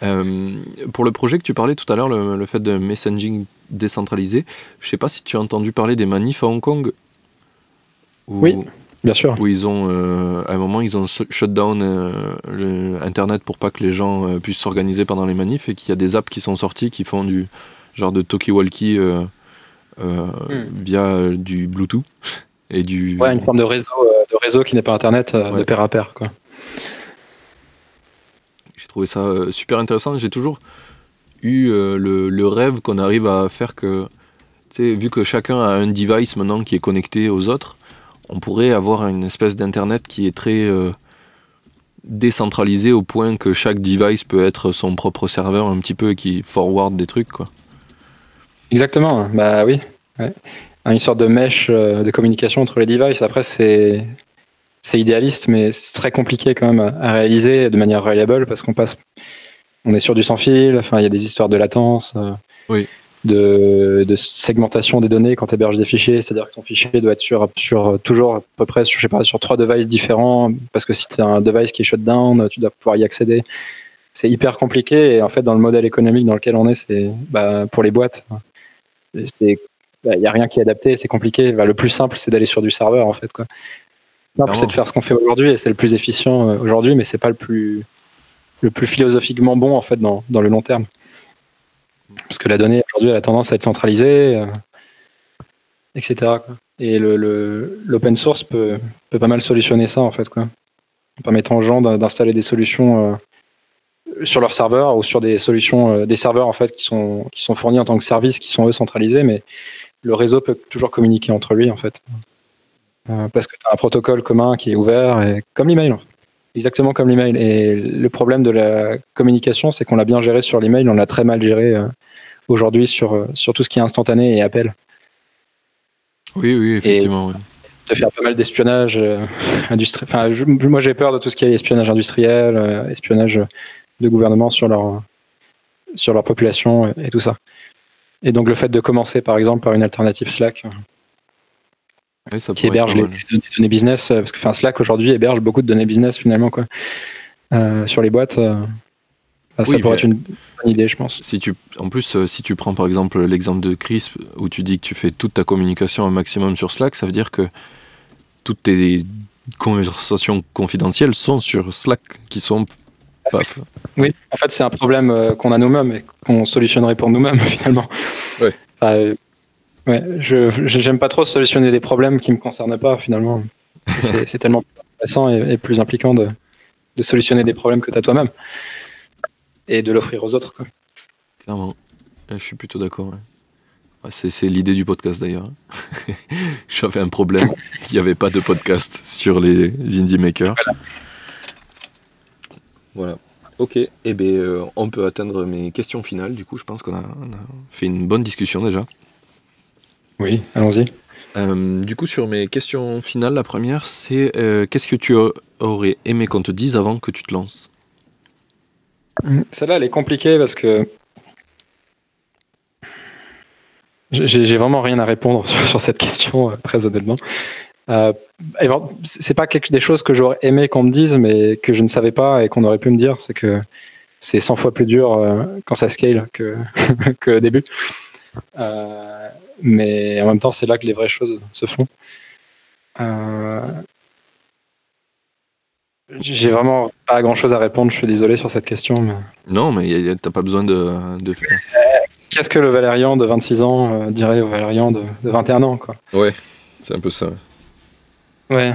Euh, pour le projet que tu parlais tout à l'heure, le, fait de messaging décentralisé, je sais pas si tu as entendu parler des manifs à Hong Kong. Oui. Bien sûr. Où ils ont, euh, à un moment, ils ont shut down euh, Internet pour pas que les gens euh, puissent s'organiser pendant les manifs et qu'il y a des apps qui sont sorties qui font du genre de talkie-walkie hmm. via du Bluetooth et du. Ouais, une forme de réseau, de réseau qui n'est pas Internet de pair à pair, quoi. J'ai trouvé ça super intéressant. J'ai toujours eu le, le, rêve qu'on arrive à faire que, vu que chacun a un device maintenant qui est connecté aux autres, on pourrait avoir une espèce d'internet qui est très euh, décentralisé au point que chaque device peut être son propre serveur un petit peu et qui forward des trucs quoi. Exactement, bah oui. Une sorte de mesh euh, de communication entre les devices. Après c'est idéaliste, mais c'est très compliqué quand même à, réaliser de manière reliable parce qu'on passe, on est sur du sans fil. Enfin, il y a des histoires de latence. Euh. oui de, segmentation des données quand tu héberges des fichiers, c'est-à-dire que ton fichier doit être sur, sur toujours à peu près, je sais pas, sur trois devices différents, parce que si tu as un device qui est shutdown, tu dois pouvoir y accéder. C'est hyper compliqué et en fait dans le modèle économique dans lequel on est, c'est bah, pour les boîtes, il bah, n'y a rien qui est adapté, c'est compliqué. Bah, le plus simple, c'est d'aller sur du serveur en fait. Quoi. c'est de faire ce qu'on fait aujourd'hui et c'est le plus efficient euh, aujourd'hui, mais c'est pas le plus le plus philosophiquement bon en fait dans, dans le long terme. Parce que la donnée aujourd'hui elle a tendance à être centralisée, euh, etc. Et l'open le, source peut, peut, pas mal solutionner ça en fait quoi, en permettant aux gens d'installer des solutions euh, sur leur serveur ou sur des solutions, euh, des serveurs en fait qui sont qui sont fournis en tant que service, qui sont eux centralisés, mais le réseau peut toujours communiquer entre lui en fait, parce que tu as un protocole commun qui est ouvert et comme l'email. En fait. Exactement comme l'email. Et le problème de la communication, c'est qu'on l'a bien géré sur l'email, on l'a très mal géré euh, aujourd'hui sur, euh, sur tout ce qui est instantané et appel. Oui, oui, effectivement. De faire pas mal d'espionnage euh, industriel. Enfin, moi, j'ai peur de tout ce qui est espionnage industriel, espionnage de gouvernement sur leur, sur leur population et tout ça. Et donc, le fait de commencer, par exemple, par une alternative Slack, qui héberge les, données business, euh, parce que Slack aujourd'hui héberge beaucoup de données business finalement quoi, euh, sur les boîtes. Euh, ça pourrait être une bonne idée, je pense. Si tu, en plus, si tu prends par exemple l'exemple de Crisp, où tu dis que tu fais toute ta communication un maximum sur Slack, ça veut dire que toutes tes conversations confidentielles sont sur Slack, qui sont paf. Oui, en fait, c'est un problème qu'on a nous-mêmes et qu'on solutionnerait pour nous-mêmes finalement. Ouais. Ouais, je j'aime pas trop solutionner des problèmes qui me concernent pas finalement. C'est tellement intéressant et, plus impliquant de, de, solutionner des problèmes que tu as toi-même et de l'offrir aux autres. Quoi. Clairement, je suis plutôt d'accord. C'est l'idée du podcast d'ailleurs. J'avais un problème, il n'y avait pas de podcast sur les indie makers. Voilà. Ok, eh bien, euh, on peut atteindre mes questions finales. Du coup, je pense qu'on a, a, fait une bonne discussion déjà. Oui, allons-y. Euh, du coup, sur mes questions finales, la première, c'est euh, qu'est-ce que tu aurais aimé qu'on te dise avant que tu te lances? Mmh, Celle-là, elle est compliquée parce que j'ai vraiment rien à répondre sur, cette question, euh, très honnêtement. Euh, c'est pas quelque des choses que j'aurais aimé qu'on me dise, mais que je ne savais pas et qu'on aurait pu me dire. C'est que c'est 100 fois plus dur quand ça scale que, que au début. Euh, mais en même temps, c'est là que les vraies choses se font. Euh, j'ai vraiment pas grand chose à répondre, je suis désolé sur cette question. Mais... Non, mais t'as pas besoin de, de faire. Qu'est-ce que le Valérian de 26 ans euh, dirait au Valérian de, 21 ans quoi? Ouais, c'est un peu ça. Ouais.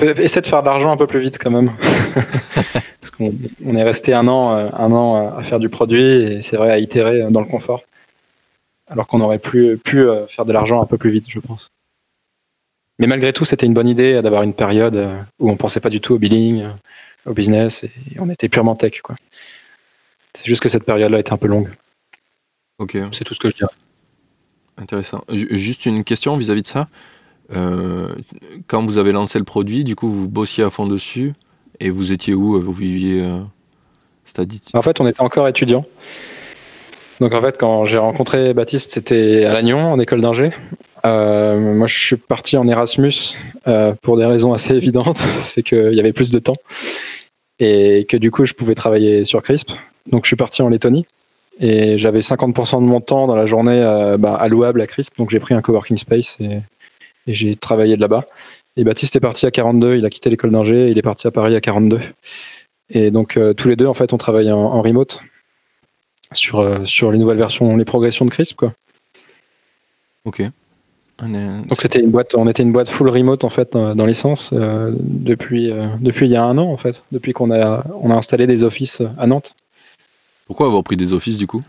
Essaie de faire de l'argent un peu plus vite quand même. Parce qu'on on est resté un an, un an à faire du produit et c'est vrai à itérer dans le confort alors qu'on aurait pu, pu euh, faire de l'argent un peu plus vite, je pense. Mais malgré tout, c'était une bonne idée d'avoir une période euh, où on pensait pas du tout au billing, euh, au business, et on était purement tech. Quoi. C'est juste que cette période-là était un peu longue. Ok. C'est tout ce que je dirais. Intéressant. Juste une question vis-à-vis de ça. quand vous avez lancé le produit, du coup, vous bossiez à fond dessus, et vous étiez où Vous viviez euh, En fait, on était encore étudiant. Donc en fait, quand j'ai rencontré Baptiste, c'était à Lannion, en école d'ingé. Euh, moi, je suis parti en Erasmus euh, pour des raisons assez évidentes. C'est qu'il y avait plus de temps et que du coup, je pouvais travailler sur CRISP. Donc je suis parti en Lettonie et j'avais 50% de mon temps dans la journée euh, bah, allouable à CRISP. Donc j'ai pris un coworking space et, j'ai travaillé de là-bas. Et Baptiste est parti à 42, il a quitté l'école d'ingé, il est parti à Paris à 42. Et donc tous les deux, en fait, on travaille en remote sur, euh, sur les nouvelles versions, les progressions de CRISP. Quoi. Ok. Donc c'était une boîte, on était une boîte full remote en fait dans l'essence euh, depuis euh, depuis il y a un an en fait, depuis qu'on a on a installé des offices à Nantes. Pourquoi avoir pris des offices du coup?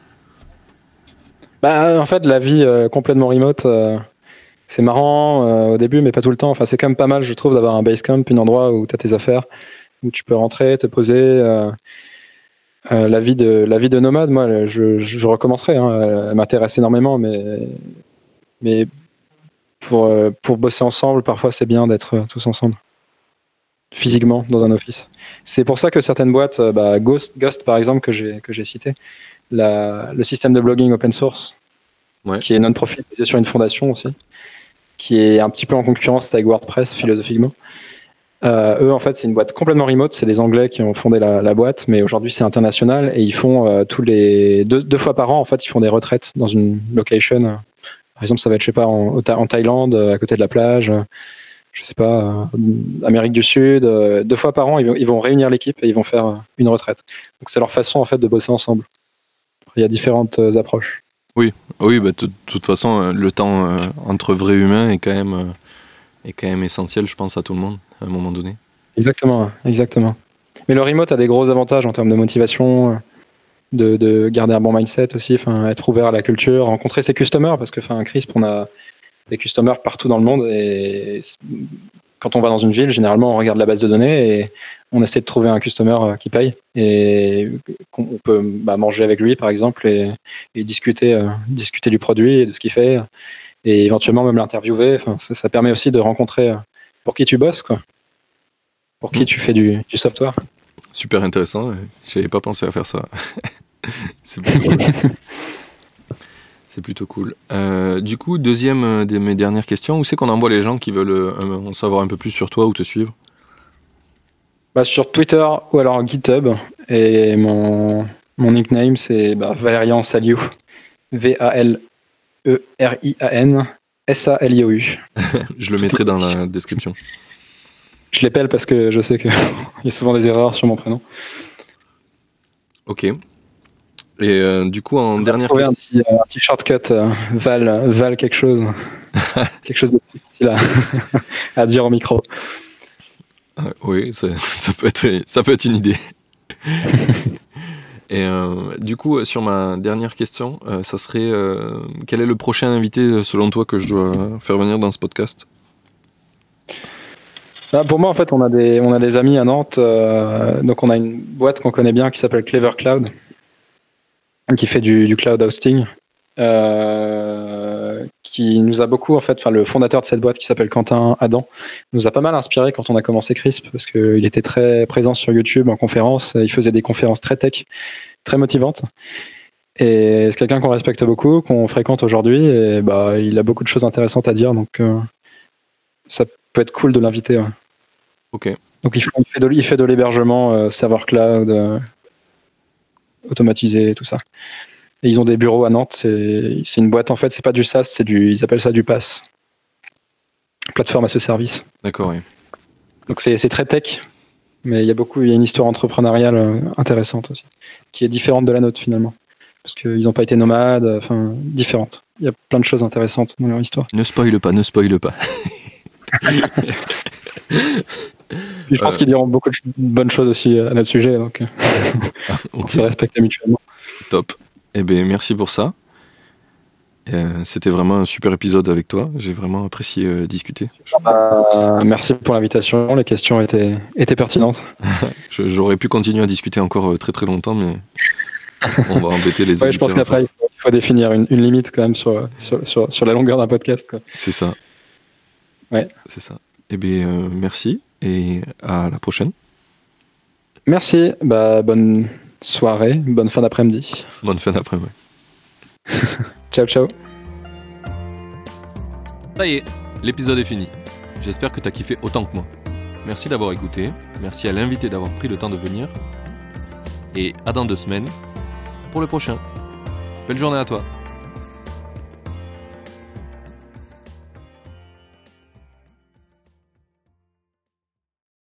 Bah en fait la vie complètement remote, c'est marrant au début mais pas tout le temps. Enfin c'est quand même pas mal je trouve d'avoir un base camp, un endroit où tu as tes affaires, où tu peux rentrer, te poser. Euh, la, vie de, la vie de nomade, moi, je, je recommencerai. Hein. Elle m'intéresse énormément, mais, mais pour, euh, pour bosser ensemble, parfois, c'est bien d'être euh, tous ensemble, physiquement, dans un office. C'est pour ça que certaines boîtes, bah, Ghost, Ghost, par exemple, que j'ai, que j'ai cité, la, le système de blogging open source, qui est non-profit, sur une fondation aussi, qui est un petit peu en concurrence avec WordPress philosophiquement. Euh, eux, en fait, c'est une boîte complètement remote. C'est des Anglais qui ont fondé la, boîte, mais aujourd'hui, c'est international et ils font euh, tous les deux, fois par an, en fait, ils font des retraites dans une location. Par exemple, ça va être, je sais pas, en, Thaïlande, à côté de la plage. je sais pas, Amérique du Sud, deux fois par an, ils vont, réunir l'équipe et ils vont faire une retraite. Donc c'est leur façon en fait de bosser ensemble. Il y a différentes approches. Oui, oui, bah, de toute façon, le temps entre vrais humains est quand même est quand même essentiel, je pense, à tout le monde à un moment donné. Exactement, exactement. Mais le remote a des gros avantages en termes de motivation, de, garder un bon mindset aussi, enfin, être ouvert à la culture, rencontrer ses customers, parce que, enfin, Crisp, on a des customers partout dans le monde et quand on va dans une ville, généralement, on regarde la base de données et on essaie de trouver un customer euh, qui paye et on peut bah, manger avec lui, par exemple, et, discuter, euh, discuter du produit et de ce qu'il fait et éventuellement même l'interviewer. Enfin, ça, permet aussi de rencontrer euh, pour qui tu bosses, quoi. Pour qui mm. tu fais du, software. Super intéressant. Je n'avais pas pensé à faire ça. C'est plutôt cool. C'est plutôt cool. Euh, du coup, deuxième euh, de mes dernières questions, où c'est qu'on envoie les gens qui veulent en savoir un peu plus sur toi ou te suivre? Bah, Sur Twitter ou alors GitHub. Et mon, mon nickname, c'est bah, Valérian Saliou. V-A-L E-R-I-A-N S-A-L-I-O-U. je le mettrai dans la description. Je l'épelle parce que je sais qu'il y a souvent des erreurs sur mon prénom. Ok. Et euh, du coup, en dernière question. Un petit, un petit shortcut, euh, Val, Val quelque chose. quelque chose de petit à, à dire au micro. Ah, oui, ça, peut être, ça peut être une idée. Et euh, du coup, sur ma dernière question, euh, ça serait euh, quel est le prochain invité selon toi que je dois faire venir dans ce podcast? Bah, Pour moi, en fait, on a des, on a des amis à Nantes. donc, on a une boîte qu'on connaît bien qui s'appelle Clever Cloud, qui fait du, du cloud hosting. Euh, qui nous a beaucoup, en fait, enfin, le fondateur de cette boîte qui s'appelle Quentin Adam, nous a pas mal inspiré quand on a commencé Crisp, parce qu'il était très présent sur YouTube en conférence, il faisait des conférences très tech, très motivantes. Et c'est quelqu'un qu'on respecte beaucoup, qu'on fréquente aujourd'hui, et bah, il a beaucoup de choses intéressantes à dire, donc euh, ça peut être cool de l'inviter. Ok. Donc il fait, de, de l'hébergement, euh, serveur cloud, automatisé, tout ça. Et ils ont des bureaux à Nantes. C'est une boîte, en fait, c'est pas du SaaS, c'est du, ils appellent ça du PaaS. Plateforme à ce service. D'accord, oui. Donc c'est très tech, mais il y a beaucoup, il y a une histoire entrepreneuriale euh, intéressante aussi, qui est différente de la nôtre finalement. Parce qu'ils n'ont pas été nomades, enfin, différente. Il y a plein de choses intéressantes dans leur histoire. Ne spoile pas, ne spoile pas. je pense qu'ils diront beaucoup de bonnes choses aussi à notre sujet, donc euh, ah, on se respecte mutuellement. Top. Eh bien, merci pour ça. Euh, c'était vraiment un super épisode avec toi. J'ai vraiment apprécié euh, discuter. Bah, merci pour l'invitation. Les questions étaient, étaient pertinentes. J'aurais pu continuer à discuter encore euh, très très longtemps, mais on va embêter les ouais, Je pense qu'après, il faut, définir une, limite quand même sur, sur, sur, la longueur d'un podcast. C'est ça. Ouais. C'est ça. Eh bien, merci et à la prochaine. Merci. Bah, bonne soirée, bonne fin d'après-midi. Bonne fin d'après-midi. ciao, ciao. Ça y est, l'épisode est fini. J'espère que tu as kiffé autant que moi. Merci d'avoir écouté, merci à l'invité d'avoir pris le temps de venir. Et à dans deux semaines pour le prochain. Belle journée à toi.